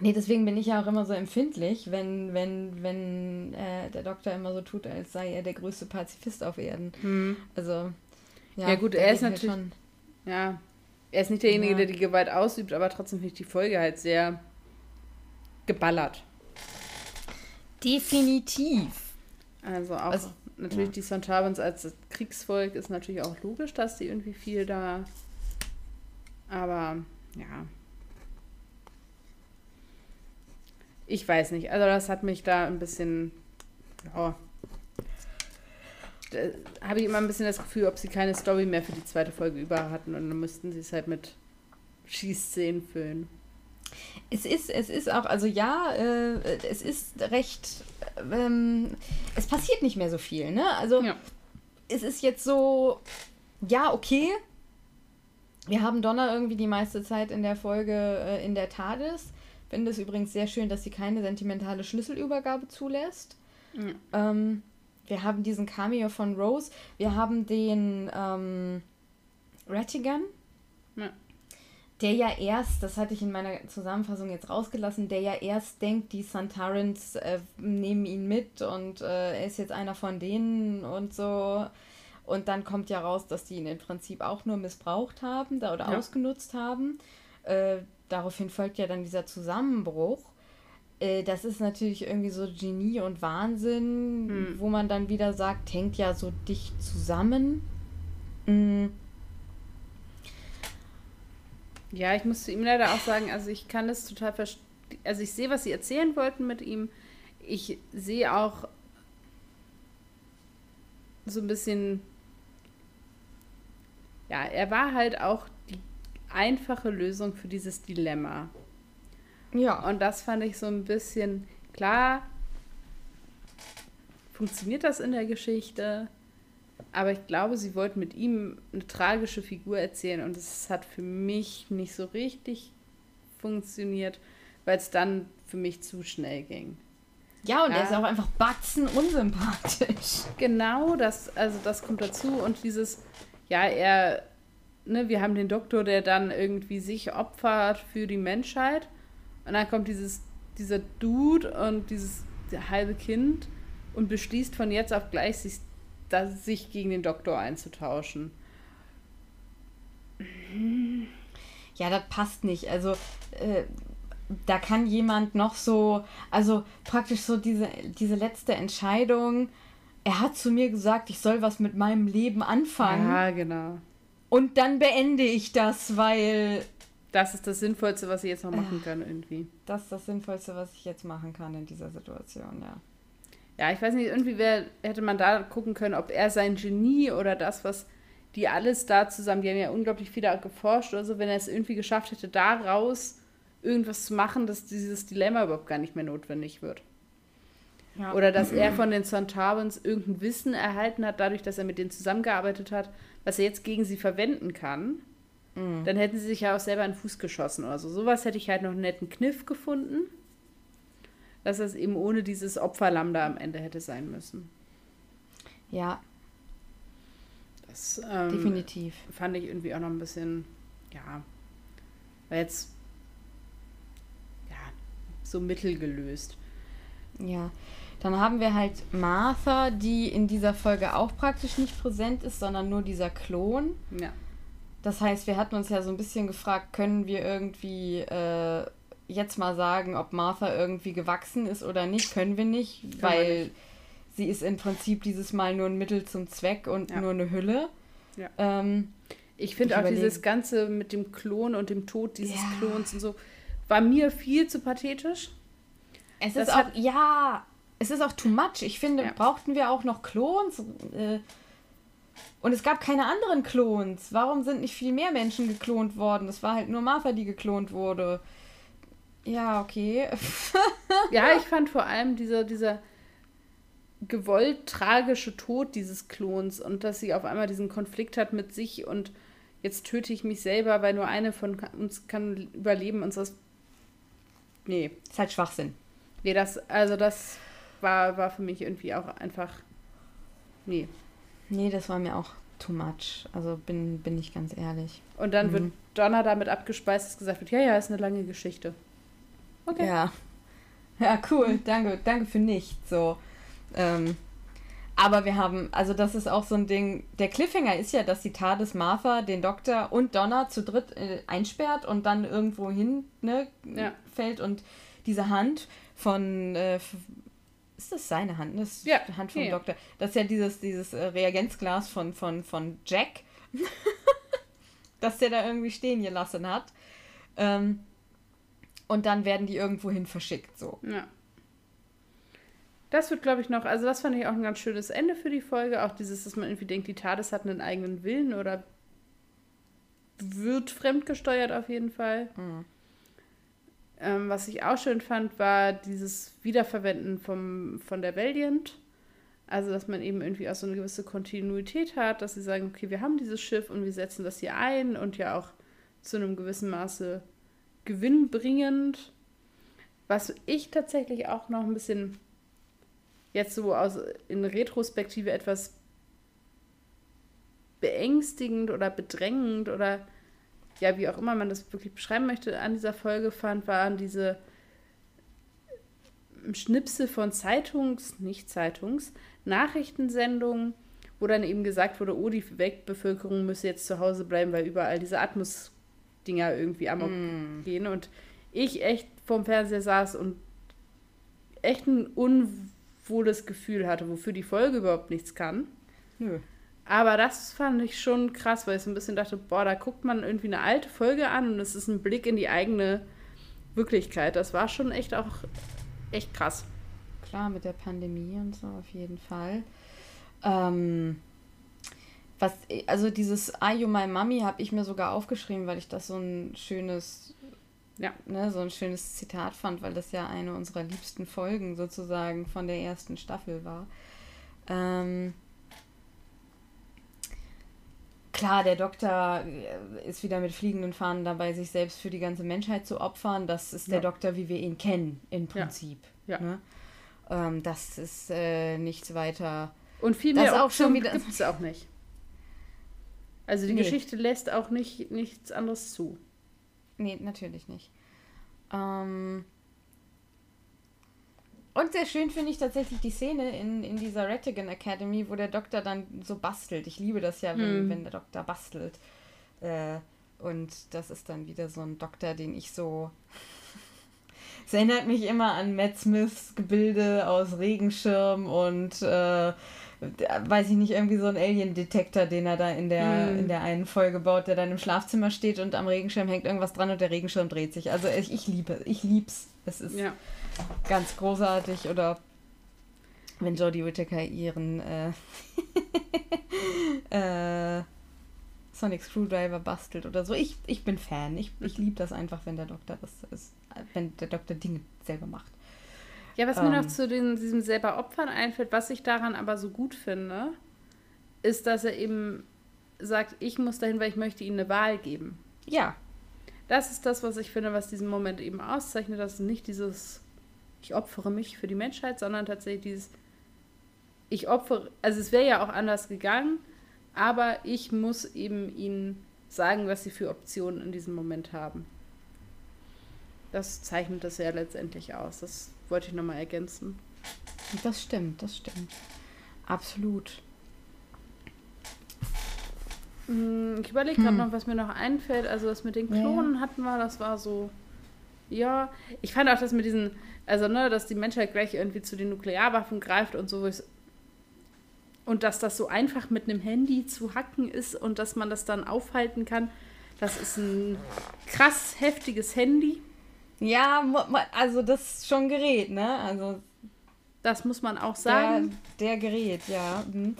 nee, deswegen bin ich ja auch immer so empfindlich, wenn, wenn, wenn äh, der Doktor immer so tut, als sei er der größte Pazifist auf Erden. Hm. Also, ja, ja gut, er ist natürlich. Halt ja, er ist nicht derjenige, ja. der die Gewalt ausübt, aber trotzdem finde ich die Folge halt sehr geballert. Definitiv. Also auch also, natürlich ja. die Sontabans als Kriegsvolk ist natürlich auch logisch, dass die irgendwie viel da. Aber ja. Ich weiß nicht. Also das hat mich da ein bisschen. Da habe ich immer ein bisschen das Gefühl, ob sie keine Story mehr für die zweite Folge über hatten und dann müssten sie es halt mit Schießszenen füllen. Es ist, es ist auch, also ja, äh, es ist recht, ähm, es passiert nicht mehr so viel, ne? Also ja. es ist jetzt so, ja, okay. Wir haben Donner irgendwie die meiste Zeit in der Folge äh, in der TARDIS. Finde es übrigens sehr schön, dass sie keine sentimentale Schlüsselübergabe zulässt. Mhm. Ähm, wir haben diesen Cameo von Rose. Wir haben den ähm, Rattigan. Ja der ja erst, das hatte ich in meiner Zusammenfassung jetzt rausgelassen, der ja erst denkt, die Santarans äh, nehmen ihn mit und äh, er ist jetzt einer von denen und so. Und dann kommt ja raus, dass die ihn im Prinzip auch nur missbraucht haben da, oder ja. ausgenutzt haben. Äh, daraufhin folgt ja dann dieser Zusammenbruch. Äh, das ist natürlich irgendwie so Genie und Wahnsinn, hm. wo man dann wieder sagt, hängt ja so dicht zusammen. Mhm ja, ich muss zu ihm leider auch sagen, also ich kann das total verstehen. Also ich sehe, was sie erzählen wollten mit ihm. Ich sehe auch so ein bisschen, ja, er war halt auch einfache Lösung für dieses Dilemma. Ja. Und das fand ich so ein bisschen, klar, funktioniert das in der Geschichte, aber ich glaube, sie wollten mit ihm eine tragische Figur erzählen und es hat für mich nicht so richtig funktioniert, weil es dann für mich zu schnell ging. Ja, und ja. er ist auch einfach batzen unsympathisch. Genau, das, also das kommt dazu. Und dieses, ja, er, ne, wir haben den Doktor, der dann irgendwie sich opfert für die Menschheit. Und dann kommt dieses, dieser Dude und dieses halbe Kind und beschließt von jetzt auf gleich, sich das, sich gegen den Doktor einzutauschen. Ja, das passt nicht. Also, äh, da kann jemand noch so, also praktisch so diese, diese letzte Entscheidung. Er hat zu mir gesagt, ich soll was mit meinem Leben anfangen. Ja, genau. Und dann beende ich das, weil. Das ist das Sinnvollste, was ich jetzt noch machen kann, irgendwie. Das ist das Sinnvollste, was ich jetzt machen kann in dieser Situation, ja ja, ich weiß nicht, irgendwie wär, hätte man da gucken können, ob er sein Genie oder das, was die alles da zusammen, die haben ja unglaublich viel da geforscht oder so, wenn er es irgendwie geschafft hätte, daraus irgendwas zu machen, dass dieses Dilemma überhaupt gar nicht mehr notwendig wird. Ja. Oder dass er von den Sontabans irgendein Wissen erhalten hat, dadurch, dass er mit denen zusammengearbeitet hat, was er jetzt gegen sie verwenden kann. Mhm. Dann hätten sie sich ja auch selber in den Fuß geschossen oder so. Sowas hätte ich halt noch einen netten Kniff gefunden dass es eben ohne dieses Opferlamm da am Ende hätte sein müssen. Ja. Das ähm, definitiv. Fand ich irgendwie auch noch ein bisschen, ja, war jetzt ja, so mittelgelöst. Ja. Dann haben wir halt Martha, die in dieser Folge auch praktisch nicht präsent ist, sondern nur dieser Klon. Ja. Das heißt, wir hatten uns ja so ein bisschen gefragt, können wir irgendwie äh, jetzt mal sagen, ob Martha irgendwie gewachsen ist oder nicht, können wir nicht, Kann weil nicht. sie ist im Prinzip dieses Mal nur ein Mittel zum Zweck und ja. nur eine Hülle. Ja. Ähm, ich finde auch überlege. dieses Ganze mit dem Klon und dem Tod dieses ja. Klons und so, war mir viel zu pathetisch. Es das ist auch, ja, es ist auch too much. Ich finde, ja. brauchten wir auch noch Klons? Äh, und es gab keine anderen Klons. Warum sind nicht viel mehr Menschen geklont worden? Es war halt nur Martha, die geklont wurde. Ja, okay. ja, ich fand vor allem dieser, dieser gewollt tragische Tod dieses Klons und dass sie auf einmal diesen Konflikt hat mit sich und jetzt töte ich mich selber, weil nur eine von uns kann überleben und das. Nee. Ist halt Schwachsinn. Nee, das, also das war, war für mich irgendwie auch einfach. Nee. Nee, das war mir auch too much. Also bin, bin ich ganz ehrlich. Und dann mhm. wird Donna damit abgespeist, dass gesagt wird, ja, ja, ist eine lange Geschichte. Okay. Ja. Ja, cool. Danke, danke für nichts. So. Ähm, aber wir haben, also das ist auch so ein Ding, der Cliffhanger ist ja, dass die TARDIS Martha den Doktor und Donna zu dritt äh, einsperrt und dann irgendwo hin ne, ja. fällt und diese Hand von, äh, ist das seine Hand? Das ist ja. die Hand vom ja. Doktor. Das ist ja dieses, dieses äh, Reagenzglas von, von, von Jack, das der da irgendwie stehen gelassen hat. Ähm, und dann werden die irgendwo hin verschickt, so. Ja. Das wird, glaube ich, noch, also das fand ich auch ein ganz schönes Ende für die Folge. Auch dieses, dass man irgendwie denkt, die TARDIS hat einen eigenen Willen oder wird fremdgesteuert auf jeden Fall. Mhm. Ähm, was ich auch schön fand, war dieses Wiederverwenden vom, von der Valiant. Also, dass man eben irgendwie auch so eine gewisse Kontinuität hat, dass sie sagen, okay, wir haben dieses Schiff und wir setzen das hier ein und ja auch zu einem gewissen Maße gewinnbringend. Was ich tatsächlich auch noch ein bisschen jetzt so aus, in Retrospektive etwas beängstigend oder bedrängend oder ja, wie auch immer man das wirklich beschreiben möchte, an dieser Folge fand, waren diese Schnipsel von Zeitungs, nicht Zeitungs, Nachrichtensendungen, wo dann eben gesagt wurde, oh, die Weltbevölkerung müsse jetzt zu Hause bleiben, weil überall diese Atmos-Dinger irgendwie amok mm. gehen. Und ich echt vorm Fernseher saß und echt ein un wohles Gefühl hatte, wofür die Folge überhaupt nichts kann. Nö. Aber das fand ich schon krass, weil ich so ein bisschen dachte, boah, da guckt man irgendwie eine alte Folge an und es ist ein Blick in die eigene Wirklichkeit. Das war schon echt auch echt krass. Klar, mit der Pandemie und so auf jeden Fall. Ähm, was, also dieses Are You My Mommy habe ich mir sogar aufgeschrieben, weil ich das so ein schönes ja. Ne, so ein schönes Zitat fand, weil das ja eine unserer liebsten Folgen sozusagen von der ersten Staffel war. Ähm, klar, der Doktor äh, ist wieder mit fliegenden Fahnen dabei, sich selbst für die ganze Menschheit zu opfern. Das ist der ja. Doktor, wie wir ihn kennen, im Prinzip. Ja. Ne? Ähm, das ist äh, nichts weiter. Und viel mehr auch schon wieder gibt es auch nicht. Also die nee. Geschichte lässt auch nicht nichts anderes zu. Nee, natürlich nicht. Ähm und sehr schön finde ich tatsächlich die Szene in, in dieser Rattigan Academy, wo der Doktor dann so bastelt. Ich liebe das ja, wenn, hm. wenn der Doktor bastelt. Äh, und das ist dann wieder so ein Doktor, den ich so. Es erinnert mich immer an Matt Smiths Gebilde aus Regenschirm und äh, weiß ich nicht, irgendwie so ein Alien-Detektor, den er da in der, mm. in der einen Folge baut, der dann im Schlafzimmer steht und am Regenschirm hängt irgendwas dran und der Regenschirm dreht sich. Also ich, ich liebe, ich lieb's. Es ist ja. ganz großartig. Oder wenn Jodie Whittaker ihren äh, äh, Sonic Screwdriver bastelt oder so. Ich, ich bin Fan. Ich, ich liebe das einfach, wenn der Doktor das ist, wenn der Doktor Dinge selber macht. Ja, was ähm, mir noch zu den, diesem selber Opfern einfällt, was ich daran aber so gut finde, ist, dass er eben sagt, ich muss dahin, weil ich möchte ihnen eine Wahl geben. Ja. Das ist das, was ich finde, was diesen Moment eben auszeichnet, dass nicht dieses, ich opfere mich für die Menschheit, sondern tatsächlich dieses, ich opfere, also es wäre ja auch anders gegangen, aber ich muss eben ihnen sagen, was sie für Optionen in diesem Moment haben. Das zeichnet das ja letztendlich aus. Das wollte ich nochmal ergänzen. Das stimmt, das stimmt. Absolut. Hm, ich überlege gerade hm. noch, was mir noch einfällt. Also das mit den Klonen ja. hatten wir, das war so. Ja, ich fand auch das mit diesen, also ne, dass die Menschheit gleich irgendwie zu den Nuklearwaffen greift und so. Und dass das so einfach mit einem Handy zu hacken ist und dass man das dann aufhalten kann. Das ist ein krass heftiges Handy. Ja, also das ist schon Gerät, ne? Also das muss man auch sagen. Der, der Gerät, ja. Mhm.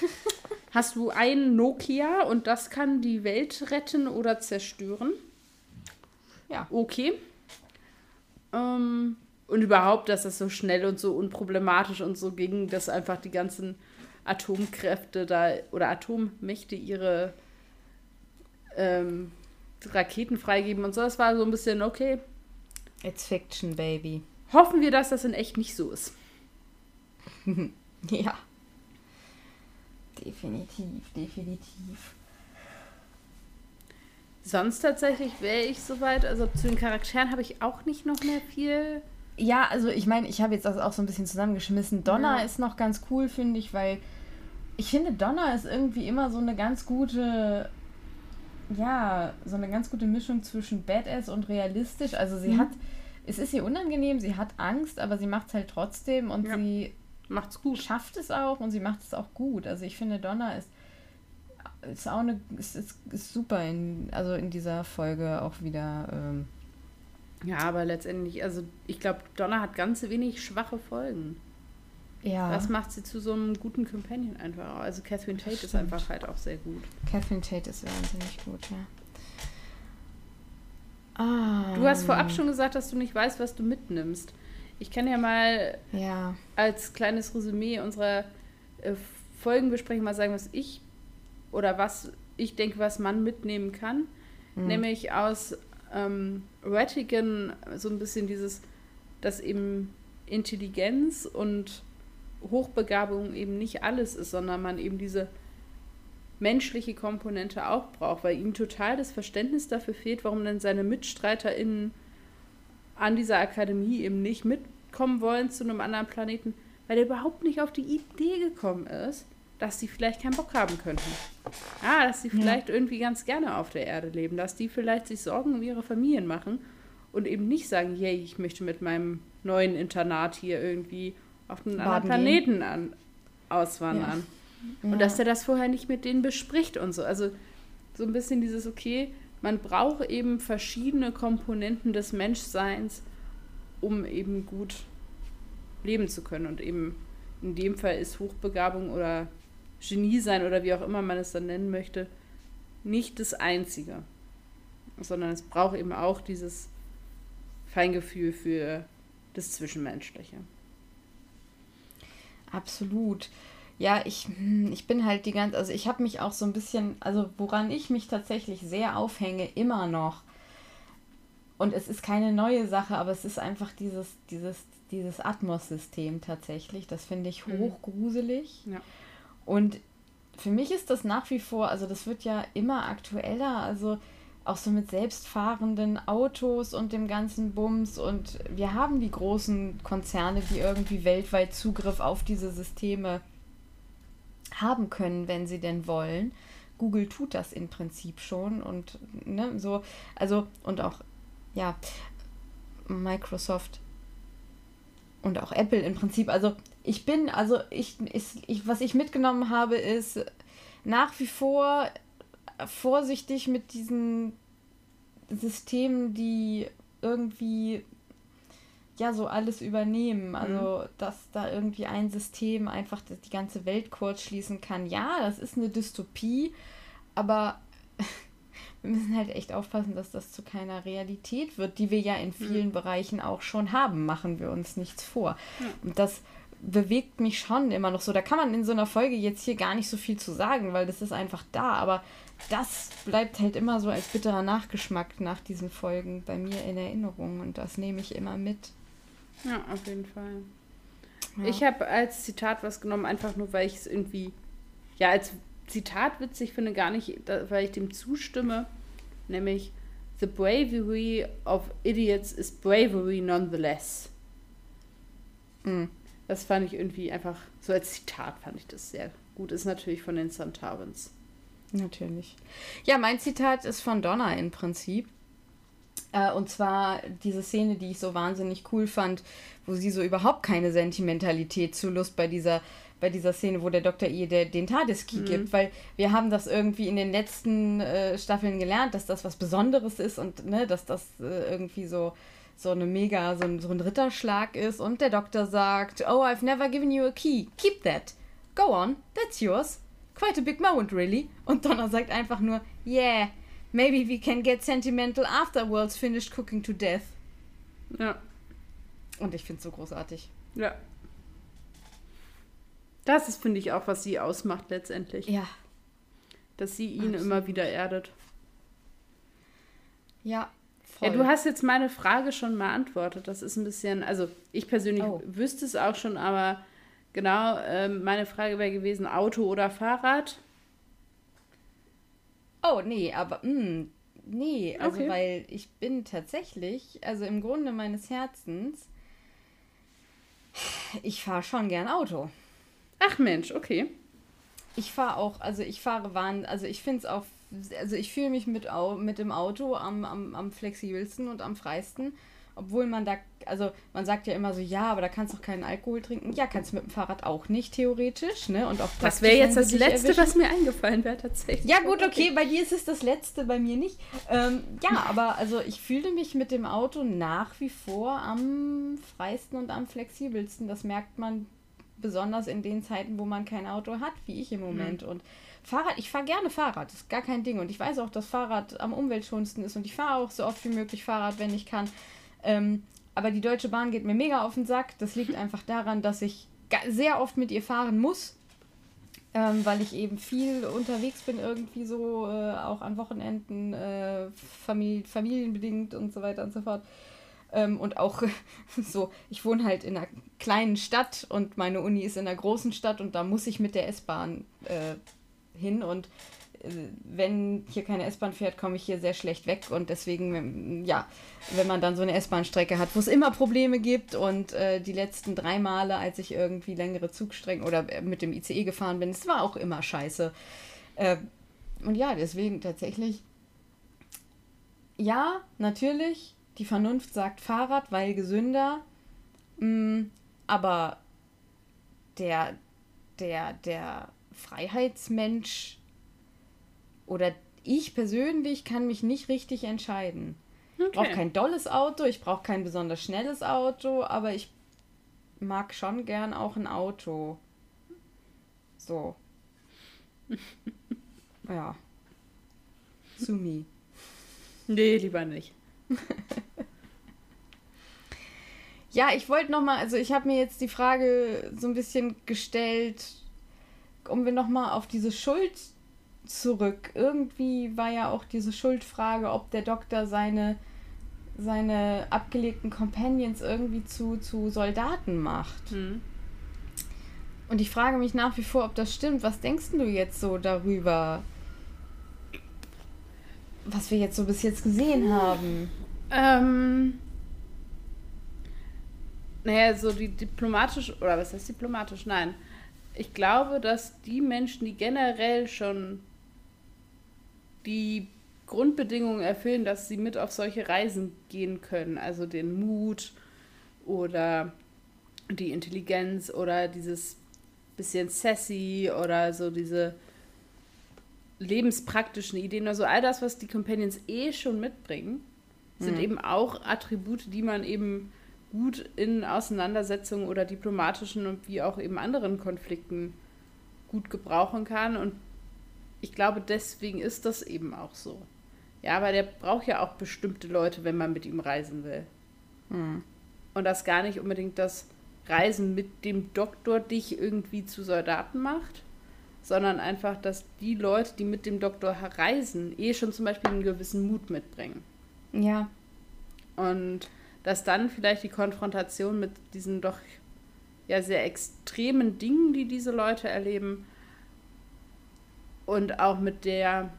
Hast du ein Nokia und das kann die Welt retten oder zerstören? Ja. Okay. Ähm, und überhaupt, dass das so schnell und so unproblematisch und so ging, dass einfach die ganzen Atomkräfte da oder Atommächte ihre ähm, Raketen freigeben und so. Das war so ein bisschen okay. It's fiction, baby. Hoffen wir, dass das in echt nicht so ist. ja. Definitiv, definitiv. Sonst tatsächlich wäre ich soweit, also zu den Charakteren habe ich auch nicht noch mehr viel. Ja, also ich meine, ich habe jetzt das auch so ein bisschen zusammengeschmissen. Donna ja. ist noch ganz cool, finde ich, weil ich finde, Donna ist irgendwie immer so eine ganz gute, ja, so eine ganz gute Mischung zwischen Badass und realistisch. Also sie mhm. hat, es ist ihr unangenehm, sie hat Angst, aber sie macht es halt trotzdem und ja. sie macht's gut. Schafft es auch und sie macht es auch gut. Also ich finde, Donna ist ist auch eine ist, ist, ist super in also in dieser Folge auch wieder ähm, ja aber letztendlich also ich glaube Donna hat ganz wenig schwache Folgen ja das macht sie zu so einem guten Companion einfach also Catherine Tate ist einfach halt auch sehr gut Catherine Tate ist wahnsinnig gut ja Ah. Du hast vorab schon gesagt, dass du nicht weißt, was du mitnimmst. Ich kann ja mal ja. als kleines Resümee unserer äh, Folgenbesprechung mal sagen, was ich oder was ich denke, was man mitnehmen kann. Mhm. Nämlich aus ähm, Rattigan so ein bisschen dieses, dass eben Intelligenz und Hochbegabung eben nicht alles ist, sondern man eben diese menschliche Komponente auch braucht, weil ihm total das Verständnis dafür fehlt, warum dann seine MitstreiterInnen an dieser Akademie eben nicht mitkommen wollen zu einem anderen Planeten, weil er überhaupt nicht auf die Idee gekommen ist, dass sie vielleicht keinen Bock haben könnten. Ah, dass sie vielleicht ja. irgendwie ganz gerne auf der Erde leben, dass die vielleicht sich Sorgen um ihre Familien machen und eben nicht sagen, yay, ich möchte mit meinem neuen Internat hier irgendwie auf einen anderen Planeten an, auswandern. Ja. Und dass er das vorher nicht mit denen bespricht und so. Also so ein bisschen dieses, okay, man braucht eben verschiedene Komponenten des Menschseins, um eben gut leben zu können. Und eben in dem Fall ist Hochbegabung oder Genie sein oder wie auch immer man es dann nennen möchte, nicht das Einzige. Sondern es braucht eben auch dieses Feingefühl für das Zwischenmenschliche. Absolut ja, ich, hm, ich bin halt die ganze, also ich habe mich auch so ein bisschen, also woran ich mich tatsächlich sehr aufhänge, immer noch. Und es ist keine neue Sache, aber es ist einfach dieses, dieses, dieses Atmos-System tatsächlich. Das finde ich mhm. hochgruselig. Ja. Und für mich ist das nach wie vor, also das wird ja immer aktueller, also auch so mit selbstfahrenden Autos und dem ganzen Bums. Und wir haben die großen Konzerne, die irgendwie weltweit Zugriff auf diese Systeme haben können, wenn sie denn wollen. Google tut das im Prinzip schon und ne, so, also und auch, ja, Microsoft und auch Apple im Prinzip. Also ich bin, also ich, ist, ich, was ich mitgenommen habe, ist nach wie vor vorsichtig mit diesen Systemen, die irgendwie ja so alles übernehmen. Mhm. Also, mhm. dass da irgendwie ein System einfach die ganze Welt kurz schließen kann. Ja, das ist eine Dystopie, aber wir müssen halt echt aufpassen, dass das zu keiner Realität wird, die wir ja in vielen mhm. Bereichen auch schon haben. Machen wir uns nichts vor. Ja. Und das bewegt mich schon immer noch so. Da kann man in so einer Folge jetzt hier gar nicht so viel zu sagen, weil das ist einfach da. Aber das bleibt halt immer so als bitterer Nachgeschmack nach diesen Folgen bei mir in Erinnerung und das nehme ich immer mit. Ja, auf jeden Fall. Ja. Ich habe als Zitat was genommen, einfach nur, weil ich es irgendwie, ja, als Zitat witzig finde, gar nicht, weil ich dem zustimme, nämlich The bravery of idiots is bravery nonetheless. Mhm. Das fand ich irgendwie einfach, so als Zitat fand ich das sehr gut. Ist natürlich von den Santarans. Natürlich. Ja, mein Zitat ist von Donna im Prinzip. Äh, und zwar diese Szene, die ich so wahnsinnig cool fand, wo sie so überhaupt keine Sentimentalität zu Lust bei dieser bei dieser Szene, wo der Doktor ihr der, den Tadeski mhm. gibt, weil wir haben das irgendwie in den letzten äh, Staffeln gelernt, dass das was Besonderes ist und ne, dass das äh, irgendwie so so eine mega so ein, so ein Ritterschlag ist und der Doktor sagt, oh I've never given you a key, keep that, go on, that's yours, quite a big moment really und Donna sagt einfach nur, yeah, Maybe we can get sentimental after World's finished cooking to death. Ja. Und ich finde es so großartig. Ja. Das ist, finde ich, auch, was sie ausmacht letztendlich. Ja. Dass sie ihn Absolut. immer wieder erdet. Ja. Voll. Ja, du hast jetzt meine Frage schon beantwortet. Das ist ein bisschen, also ich persönlich oh. wüsste es auch schon, aber Genau, ähm, meine Frage wäre gewesen, Auto oder Fahrrad? Oh, nee, aber mh, nee, also Okay. weil ich bin tatsächlich, also im Grunde meines Herzens, ich fahre schon gern Auto. Ach Mensch, okay. Ich fahre auch, also ich fahre wahn, also ich finde es auch, also ich fühle mich mit, mit dem Auto am, am, am flexibelsten und am freisten, obwohl man da, also man sagt ja immer so, ja, aber da kannst du auch keinen Alkohol trinken. Ja, kannst du mit dem Fahrrad auch nicht, theoretisch, ne? Und auch Das wäre jetzt das Letzte, erwischen. was mir eingefallen wäre, tatsächlich. Ja, gut, okay, bei dir ist es das Letzte, bei mir nicht. Ähm, ja, aber also ich fühle mich mit dem Auto nach wie vor am freisten und am flexibelsten. Das merkt man besonders in den Zeiten, wo man kein Auto hat, wie ich im Moment. Und Fahrrad, ich fahre gerne Fahrrad, das ist gar kein Ding. Und ich weiß auch, dass Fahrrad am umweltschonendsten ist und ich fahre auch so oft wie möglich Fahrrad, wenn ich kann. Ähm, aber die Deutsche Bahn geht mir mega auf den Sack. Das liegt einfach daran, dass ich sehr oft mit ihr fahren muss ähm, weil ich eben viel unterwegs bin, irgendwie so, äh, auch an Wochenenden, äh, Famili familienbedingt und so weiter und so fort. Ähm, und auch so, ich wohne halt in einer kleinen Stadt und meine Uni ist in einer großen Stadt und da muss ich mit der S-Bahn äh, hin und wenn hier keine S-Bahn fährt, komme ich hier sehr schlecht weg und deswegen, ja, wenn man dann so eine S-Bahn-Strecke hat, wo es immer Probleme gibt und äh, die letzten drei Male, als ich irgendwie längere Zugstrecken oder äh, mit dem ICE gefahren bin, es war auch immer scheiße. Äh, und ja, deswegen tatsächlich, ja, natürlich, die Vernunft sagt Fahrrad, weil gesünder, mm, aber der, der, der Freiheitsmensch oder ich persönlich kann mich nicht richtig entscheiden. Ich brauche Okay. kein dolles Auto, ich brauche kein besonders schnelles Auto, aber ich mag schon gern auch ein Auto. So. ja. Sumi. Nee, lieber nicht. Ja, ich wollte noch mal, also ich habe mir jetzt die Frage so ein bisschen gestellt, kommen wir noch mal auf diese Schuld zurück. Irgendwie war ja auch diese Schuldfrage, ob der Doktor seine seine abgelegten Companions irgendwie zu, zu Soldaten macht. Hm. Und ich frage mich nach wie vor, ob das stimmt. Was denkst du jetzt so darüber, was wir jetzt so bis jetzt gesehen haben? Ähm. Naja, so die diplomatisch, oder was heißt diplomatisch? Nein. Ich glaube, dass die Menschen, die generell schon die Grundbedingungen erfüllen, dass sie mit auf solche Reisen gehen können, also den Mut oder die Intelligenz oder dieses bisschen sassy oder so diese lebenspraktischen Ideen, also all das, was die Companions eh schon mitbringen, sind Mhm. eben auch Attribute, die man eben gut in Auseinandersetzungen oder diplomatischen und wie auch eben anderen Konflikten gut gebrauchen kann. Und ich glaube, deswegen ist das eben auch so. Ja, aber der braucht ja auch bestimmte Leute, wenn man mit ihm reisen will. Hm. Und das gar nicht unbedingt das Reisen mit dem Doktor dich irgendwie zu Soldaten macht, sondern einfach, dass die Leute, die mit dem Doktor reisen, eh schon zum Beispiel einen gewissen Mut mitbringen. Ja, Und dass dann vielleicht die Konfrontation mit diesen doch ja sehr extremen Dingen, die diese Leute erleben, und auch mit der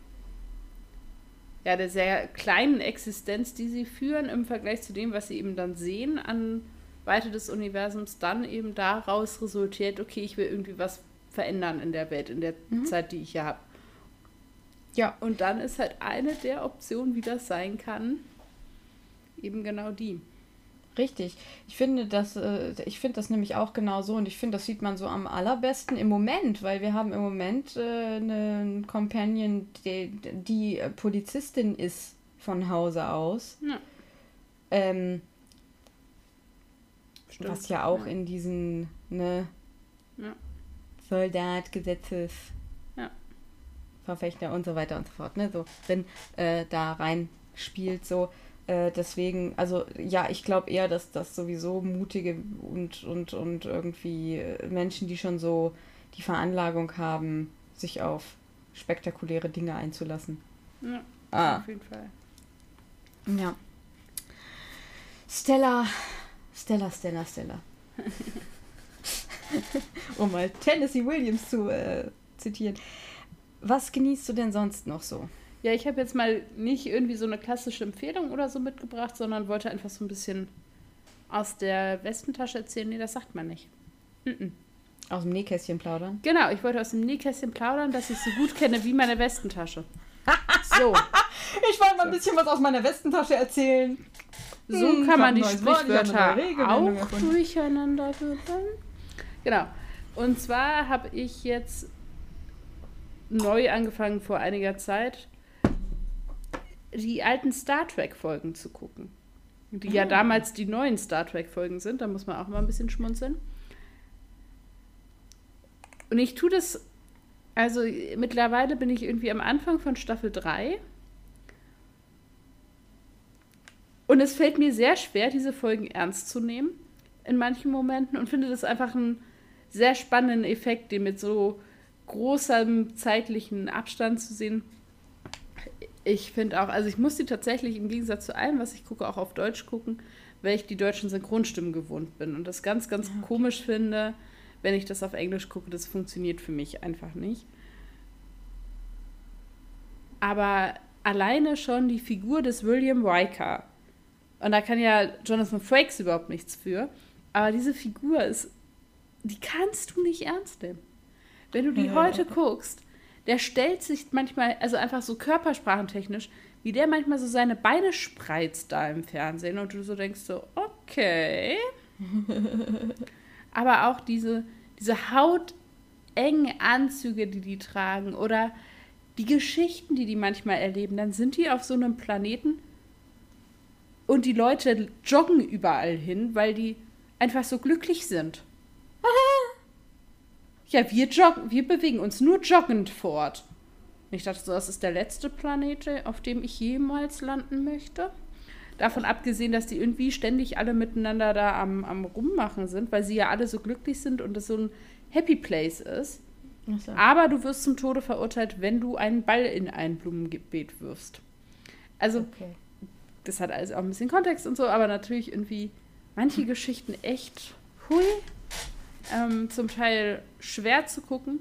ja der sehr kleinen Existenz, die sie führen im Vergleich zu dem, was sie eben dann sehen an Weite des Universums, dann eben daraus resultiert, okay, ich will irgendwie was verändern in der Welt, in der Mhm. Zeit, die ich hier habe. ja, Und dann ist halt eine der Optionen, wie das sein kann, eben genau die. Richtig. Ich finde das, äh, ich finde das nämlich auch genau so und ich finde, das sieht man so am allerbesten im Moment, weil wir haben im Moment äh, einen Companion, die, die äh, Polizistin ist von Hause aus. Ja. Ähm, Stimmt. was ja auch in diesen ne, Ja. Soldatgesetzes Ja. Verfechter und so weiter und so fort, ne, so drin äh, da rein spielt so. Äh, deswegen, also ja, ich glaube eher, dass das sowieso mutige und, und, und irgendwie Menschen, die schon so die Veranlagung haben, sich auf spektakuläre Dinge einzulassen. Ja, Ah, auf jeden Fall. ja. Stella, Stella, Stella, Stella. um mal Tennessee Williams zu äh, zitieren. Was genießt du denn sonst noch so? Ja, ich habe jetzt mal nicht irgendwie so eine klassische Empfehlung oder so mitgebracht, sondern wollte einfach so ein bisschen aus der Westentasche erzählen. Nee, das sagt man nicht. Mm -mm. Aus dem Nähkästchen plaudern? Genau, ich wollte aus dem Nähkästchen plaudern, dass ich so gut kenne wie meine Westentasche. so. Ich wollte mal ein bisschen was aus meiner Westentasche erzählen. So hm, kann man die Sprichwörter auch durcheinander führen. Genau. Und zwar habe ich jetzt neu angefangen vor einiger Zeit, die alten Star Trek-Folgen zu gucken. Die ja ah. damals die neuen Star Trek-Folgen sind, da muss man auch mal ein bisschen schmunzeln. Und ich tue das, also mittlerweile bin ich irgendwie am Anfang von Staffel 3. Und es fällt mir sehr schwer, diese Folgen ernst zu nehmen in manchen Momenten und finde das einfach einen sehr spannenden Effekt, den mit so großem zeitlichen Abstand zu sehen. Ich finde auch, also ich muss die tatsächlich im Gegensatz zu allem, was ich gucke, auch auf Deutsch gucken, weil ich die deutschen Synchronstimmen gewohnt bin und das ganz, ganz okay. komisch finde, wenn ich das auf Englisch gucke. Das funktioniert für mich einfach nicht. Aber alleine schon die Figur des William Riker. Und da kann ja Jonathan Frakes überhaupt nichts für. Aber diese Figur ist, die kannst du nicht ernst nehmen. Wenn du die heute guckst, der stellt sich manchmal, also einfach so körpersprachentechnisch, wie der manchmal so seine Beine spreizt da im Fernsehen und du so denkst so, okay. Aber auch diese, diese hautengen Anzüge, die die tragen oder die Geschichten, die die manchmal erleben, dann sind die auf so einem Planeten und die Leute joggen überall hin, weil die einfach so glücklich sind. Ja, wir joggen, wir bewegen uns nur joggend fort. Ich dachte so, das ist der letzte Planet, auf dem ich jemals landen möchte. Davon abgesehen, dass die irgendwie ständig alle miteinander da am, am Rummachen sind, weil sie ja alle so glücklich sind und es so ein Happy Place ist. So. Aber du wirst zum Tode verurteilt, wenn du einen Ball in ein Blumenbeet wirfst. Also, okay. das hat alles auch ein bisschen Kontext und so, aber natürlich irgendwie manche Geschichten echt hui ähm, zum Teil schwer zu gucken.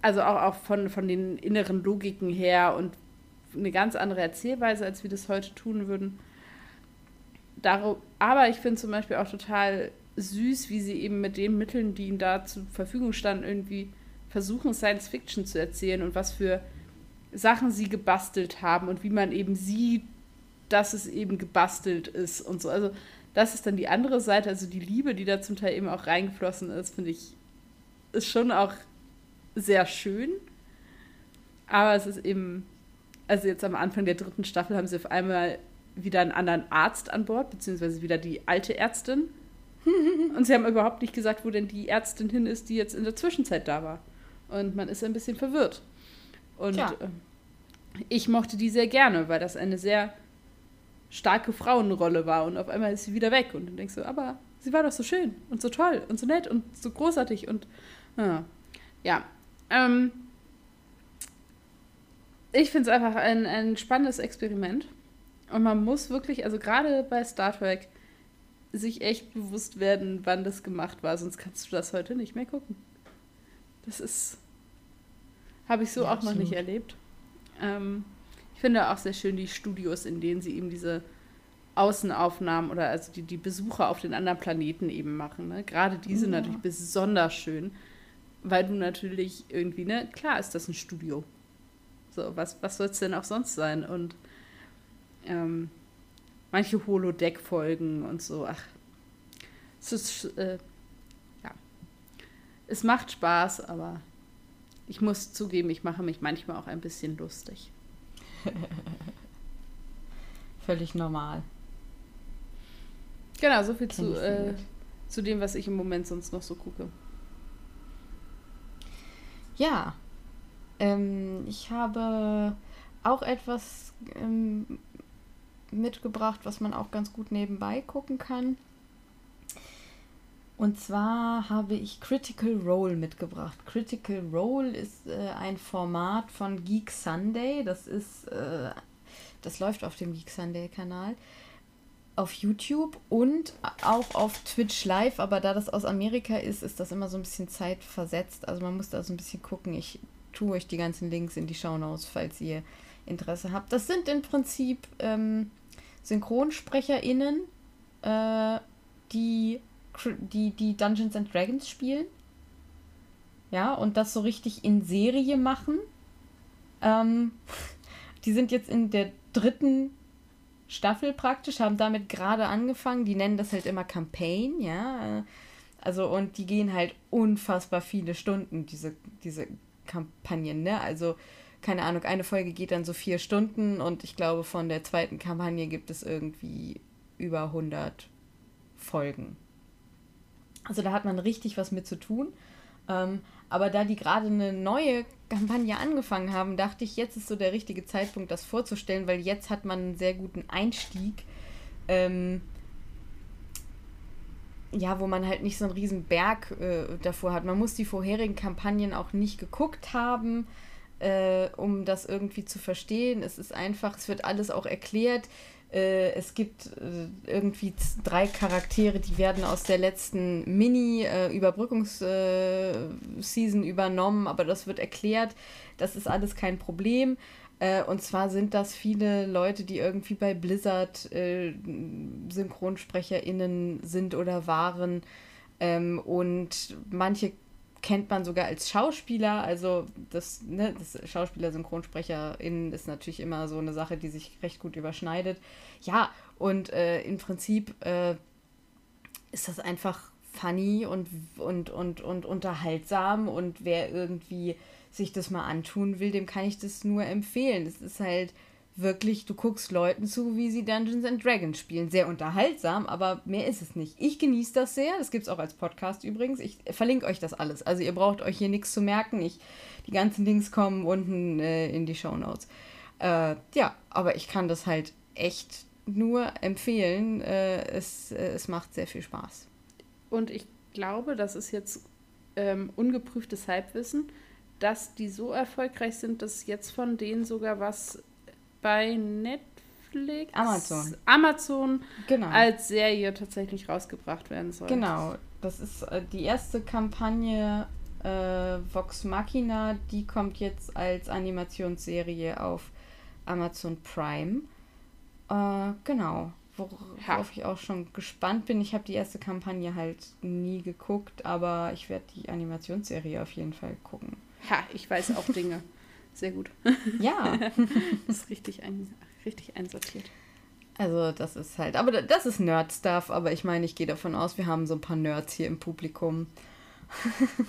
Also auch, auch von, von den inneren Logiken her und eine ganz andere Erzählweise, als wir das heute tun würden. Darum, aber ich finde zum Beispiel auch total süß, wie sie eben mit den Mitteln, die ihnen da zur Verfügung standen, irgendwie versuchen, Science Fiction zu erzählen und was für Sachen sie gebastelt haben und wie man eben sieht, dass es eben gebastelt ist und so. Also das ist dann die andere Seite, also die Liebe, die da zum Teil eben auch reingeflossen ist, finde ich, ist schon auch sehr schön. Aber es ist eben, also jetzt am Anfang der dritten Staffel haben sie auf einmal wieder einen anderen Arzt an Bord, beziehungsweise wieder die alte Ärztin. Und sie haben überhaupt nicht gesagt, wo denn die Ärztin hin ist, die jetzt in der Zwischenzeit da war. Und man ist ein bisschen verwirrt. Und ja. Äh, ich mochte die sehr gerne, weil das eine sehr starke Frauenrolle war und auf einmal ist sie wieder weg und dann denkst du, aber sie war doch so schön und so toll und so nett und so großartig und ja. ja. Ähm, ich finde es einfach ein, ein spannendes Experiment und man muss wirklich, also gerade bei Star Trek, sich echt bewusst werden, wann das gemacht war, sonst kannst du das heute nicht mehr gucken. Das ist, habe ich so ja, auch absolut. noch nicht erlebt. Ähm, ich finde auch sehr schön die Studios, in denen sie eben diese Außenaufnahmen oder also die, die Besuche auf den anderen Planeten eben machen. Ne? Gerade die sind ja. natürlich besonders schön, weil du natürlich irgendwie, ne, klar ist das ein Studio. So, was, was soll es denn auch sonst sein? Und ähm, manche Holodeck-Folgen und so, ach, es ist, äh, ja, es macht Spaß, aber ich muss zugeben, ich mache mich manchmal auch ein bisschen lustig. Völlig normal. Genau, so viel zu, äh, zu dem, was ich im Moment sonst noch so gucke. Ja, ähm, ich habe auch etwas ähm, mitgebracht, was man auch ganz gut nebenbei gucken kann. Und zwar habe ich Critical Role mitgebracht. Critical Role ist äh, ein Format von Geek Sunday. Das ist, äh, das läuft auf dem Geek Sunday Kanal. auf YouTube und auch auf Twitch Live, aber da das aus Amerika ist, ist das immer so ein bisschen zeitversetzt. Also man muss da so ein bisschen gucken. Ich tue euch die ganzen Links in die Show Notes, falls ihr Interesse habt. Das sind im Prinzip ähm, SynchronsprecherInnen, äh, die, die, die Dungeons and Dragons spielen. Ja, und das so richtig in Serie machen. Ähm, die sind jetzt in der dritten Staffel praktisch, haben damit gerade angefangen. Die nennen das halt immer Campaign, ja. Also, und die gehen halt unfassbar viele Stunden, diese, diese Kampagnen, ne? Also, keine Ahnung, eine Folge geht dann so vier Stunden und ich glaube, von der zweiten Kampagne gibt es irgendwie über 100 Folgen. Also da hat man richtig was mit zu tun. Ähm, aber da die gerade eine neue Kampagne angefangen haben, dachte ich, jetzt ist so der richtige Zeitpunkt, das vorzustellen, weil jetzt hat man einen sehr guten Einstieg. Ähm, ja, wo man halt nicht so einen riesen Berg äh, davor hat. Man muss die vorherigen Kampagnen auch nicht geguckt haben, äh, um das irgendwie zu verstehen. Es ist einfach, es wird alles auch erklärt. Äh, es gibt äh, irgendwie drei Charaktere, die werden aus der letzten Mini-Überbrückungsseason äh, übernommen, aber das wird erklärt. Das ist alles kein Problem. Äh, und zwar sind das viele Leute, die irgendwie bei Blizzard äh, SynchronsprecherInnen sind oder waren. Ähm, und manche kennt man sogar als Schauspieler. Also das, ne, das Schauspieler, SynchronsprecherInnen ist natürlich immer so eine Sache, die sich recht gut überschneidet. Ja, und äh, im Prinzip äh, ist das einfach funny und, und, und, und unterhaltsam und wer irgendwie sich das mal antun will, dem kann ich das nur empfehlen. Es ist halt wirklich, du guckst Leuten zu, wie sie Dungeons and Dragons spielen. Sehr unterhaltsam, aber mehr ist es nicht. Ich genieße das sehr. Das gibt es auch als Podcast übrigens. Ich verlinke euch das alles. Also ihr braucht euch hier nichts zu merken. Ich, die ganzen Links kommen unten äh, in die Show Notes. Äh, ja, aber ich kann das halt echt nur empfehlen. Äh, es, äh, es macht sehr viel Spaß. Und ich glaube, das ist jetzt ähm, ungeprüftes Halbwissen, dass die so erfolgreich sind, dass jetzt von denen sogar was bei Netflix, Amazon, Amazon genau. als Serie tatsächlich rausgebracht werden soll. Genau, das ist äh, die erste Kampagne äh, Vox Machina, die kommt jetzt als Animationsserie auf Amazon Prime. Äh, genau, worauf ha. ich auch schon gespannt bin. Ich habe die erste Kampagne halt nie geguckt, aber ich werde die Animationsserie auf jeden Fall gucken. Ha, ich weiß auch Dinge. Sehr gut. Ja. das ist richtig, ein, richtig einsortiert. Also das ist halt, aber das ist Nerd-Stuff, aber ich meine, ich gehe davon aus, wir haben so ein paar Nerds hier im Publikum.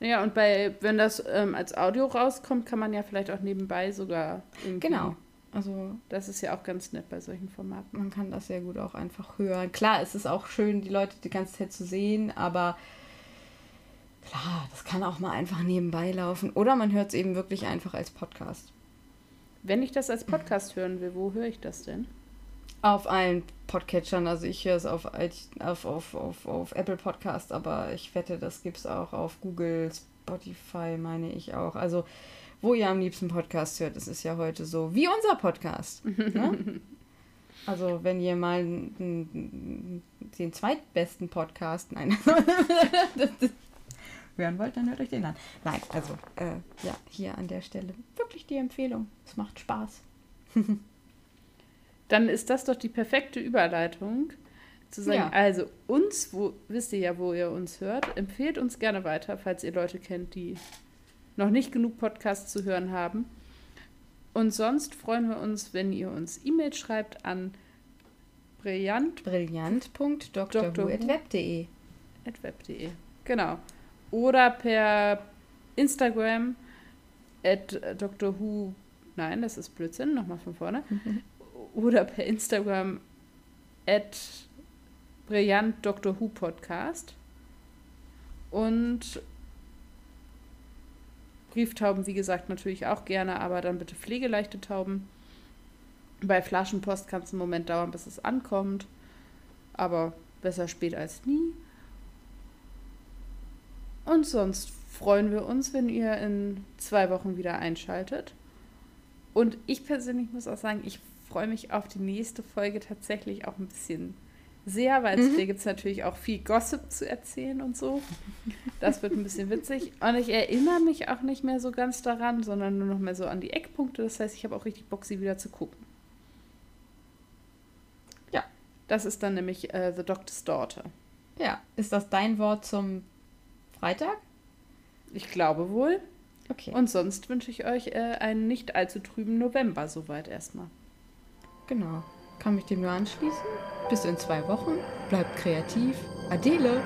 naja, und bei, wenn das ähm, als Audio rauskommt, kann man ja vielleicht auch nebenbei sogar. Genau. Also das ist ja auch ganz nett bei solchen Formaten. Man kann das sehr gut auch einfach hören. Klar, es ist auch schön, die Leute die ganze Zeit zu sehen, aber Klar, das kann auch mal einfach nebenbei laufen. Oder man hört es eben wirklich einfach als Podcast. Wenn ich das als Podcast hören will, wo höre ich das denn? Auf allen Podcatchern. Also ich höre es auf, auf, auf, auf, auf Apple Podcast, aber ich wette, das gibt es auch auf Google, Spotify, meine ich auch. Also wo ihr am liebsten Podcast hört, das ist ja heute so wie unser Podcast. ne? Also wenn ihr mal den zweitbesten Podcast, nein, das, hören wollt, dann hört euch den an. Nein, also äh, ja, hier an der Stelle wirklich die Empfehlung. Es macht Spaß. dann ist das doch die perfekte Überleitung zu sagen, ja. also uns, wo, wisst ihr ja, wo ihr uns hört, empfehlt uns gerne weiter, falls ihr Leute kennt, die noch nicht genug Podcasts zu hören haben. Und sonst freuen wir uns, wenn ihr uns E-Mail schreibt an brillant. Brillant.drhu.web.de. Web.de. Genau oder per Instagram at Dr. Who, nein, das ist Blödsinn, nochmal von vorne, mhm. oder per Instagram at Brillant Dr. Who Podcast und Brieftauben, wie gesagt, natürlich auch gerne, aber dann bitte pflegeleichte Tauben. Bei Flaschenpost kann es einen Moment dauern, bis es ankommt, aber besser spät als nie. Und sonst freuen wir uns, wenn ihr in zwei Wochen wieder einschaltet. Und ich persönlich muss auch sagen, ich freue mich auf die nächste Folge tatsächlich auch ein bisschen sehr, weil mhm. gibt es natürlich auch viel Gossip zu erzählen und so. Das wird ein bisschen witzig. Und ich erinnere mich auch nicht mehr so ganz daran, sondern nur noch mehr so an die Eckpunkte. Das heißt, ich habe auch richtig Bock, sie wieder zu gucken. Ja. Das ist dann nämlich äh, The Doctor's Daughter. Ja. Ist das dein Wort zum Freitag? Ich glaube wohl. Okay. Und sonst wünsche ich euch äh, einen nicht allzu trüben November soweit erstmal. Genau. Kann mich dem nur anschließen. Bis in zwei Wochen. Bleibt kreativ. Adele.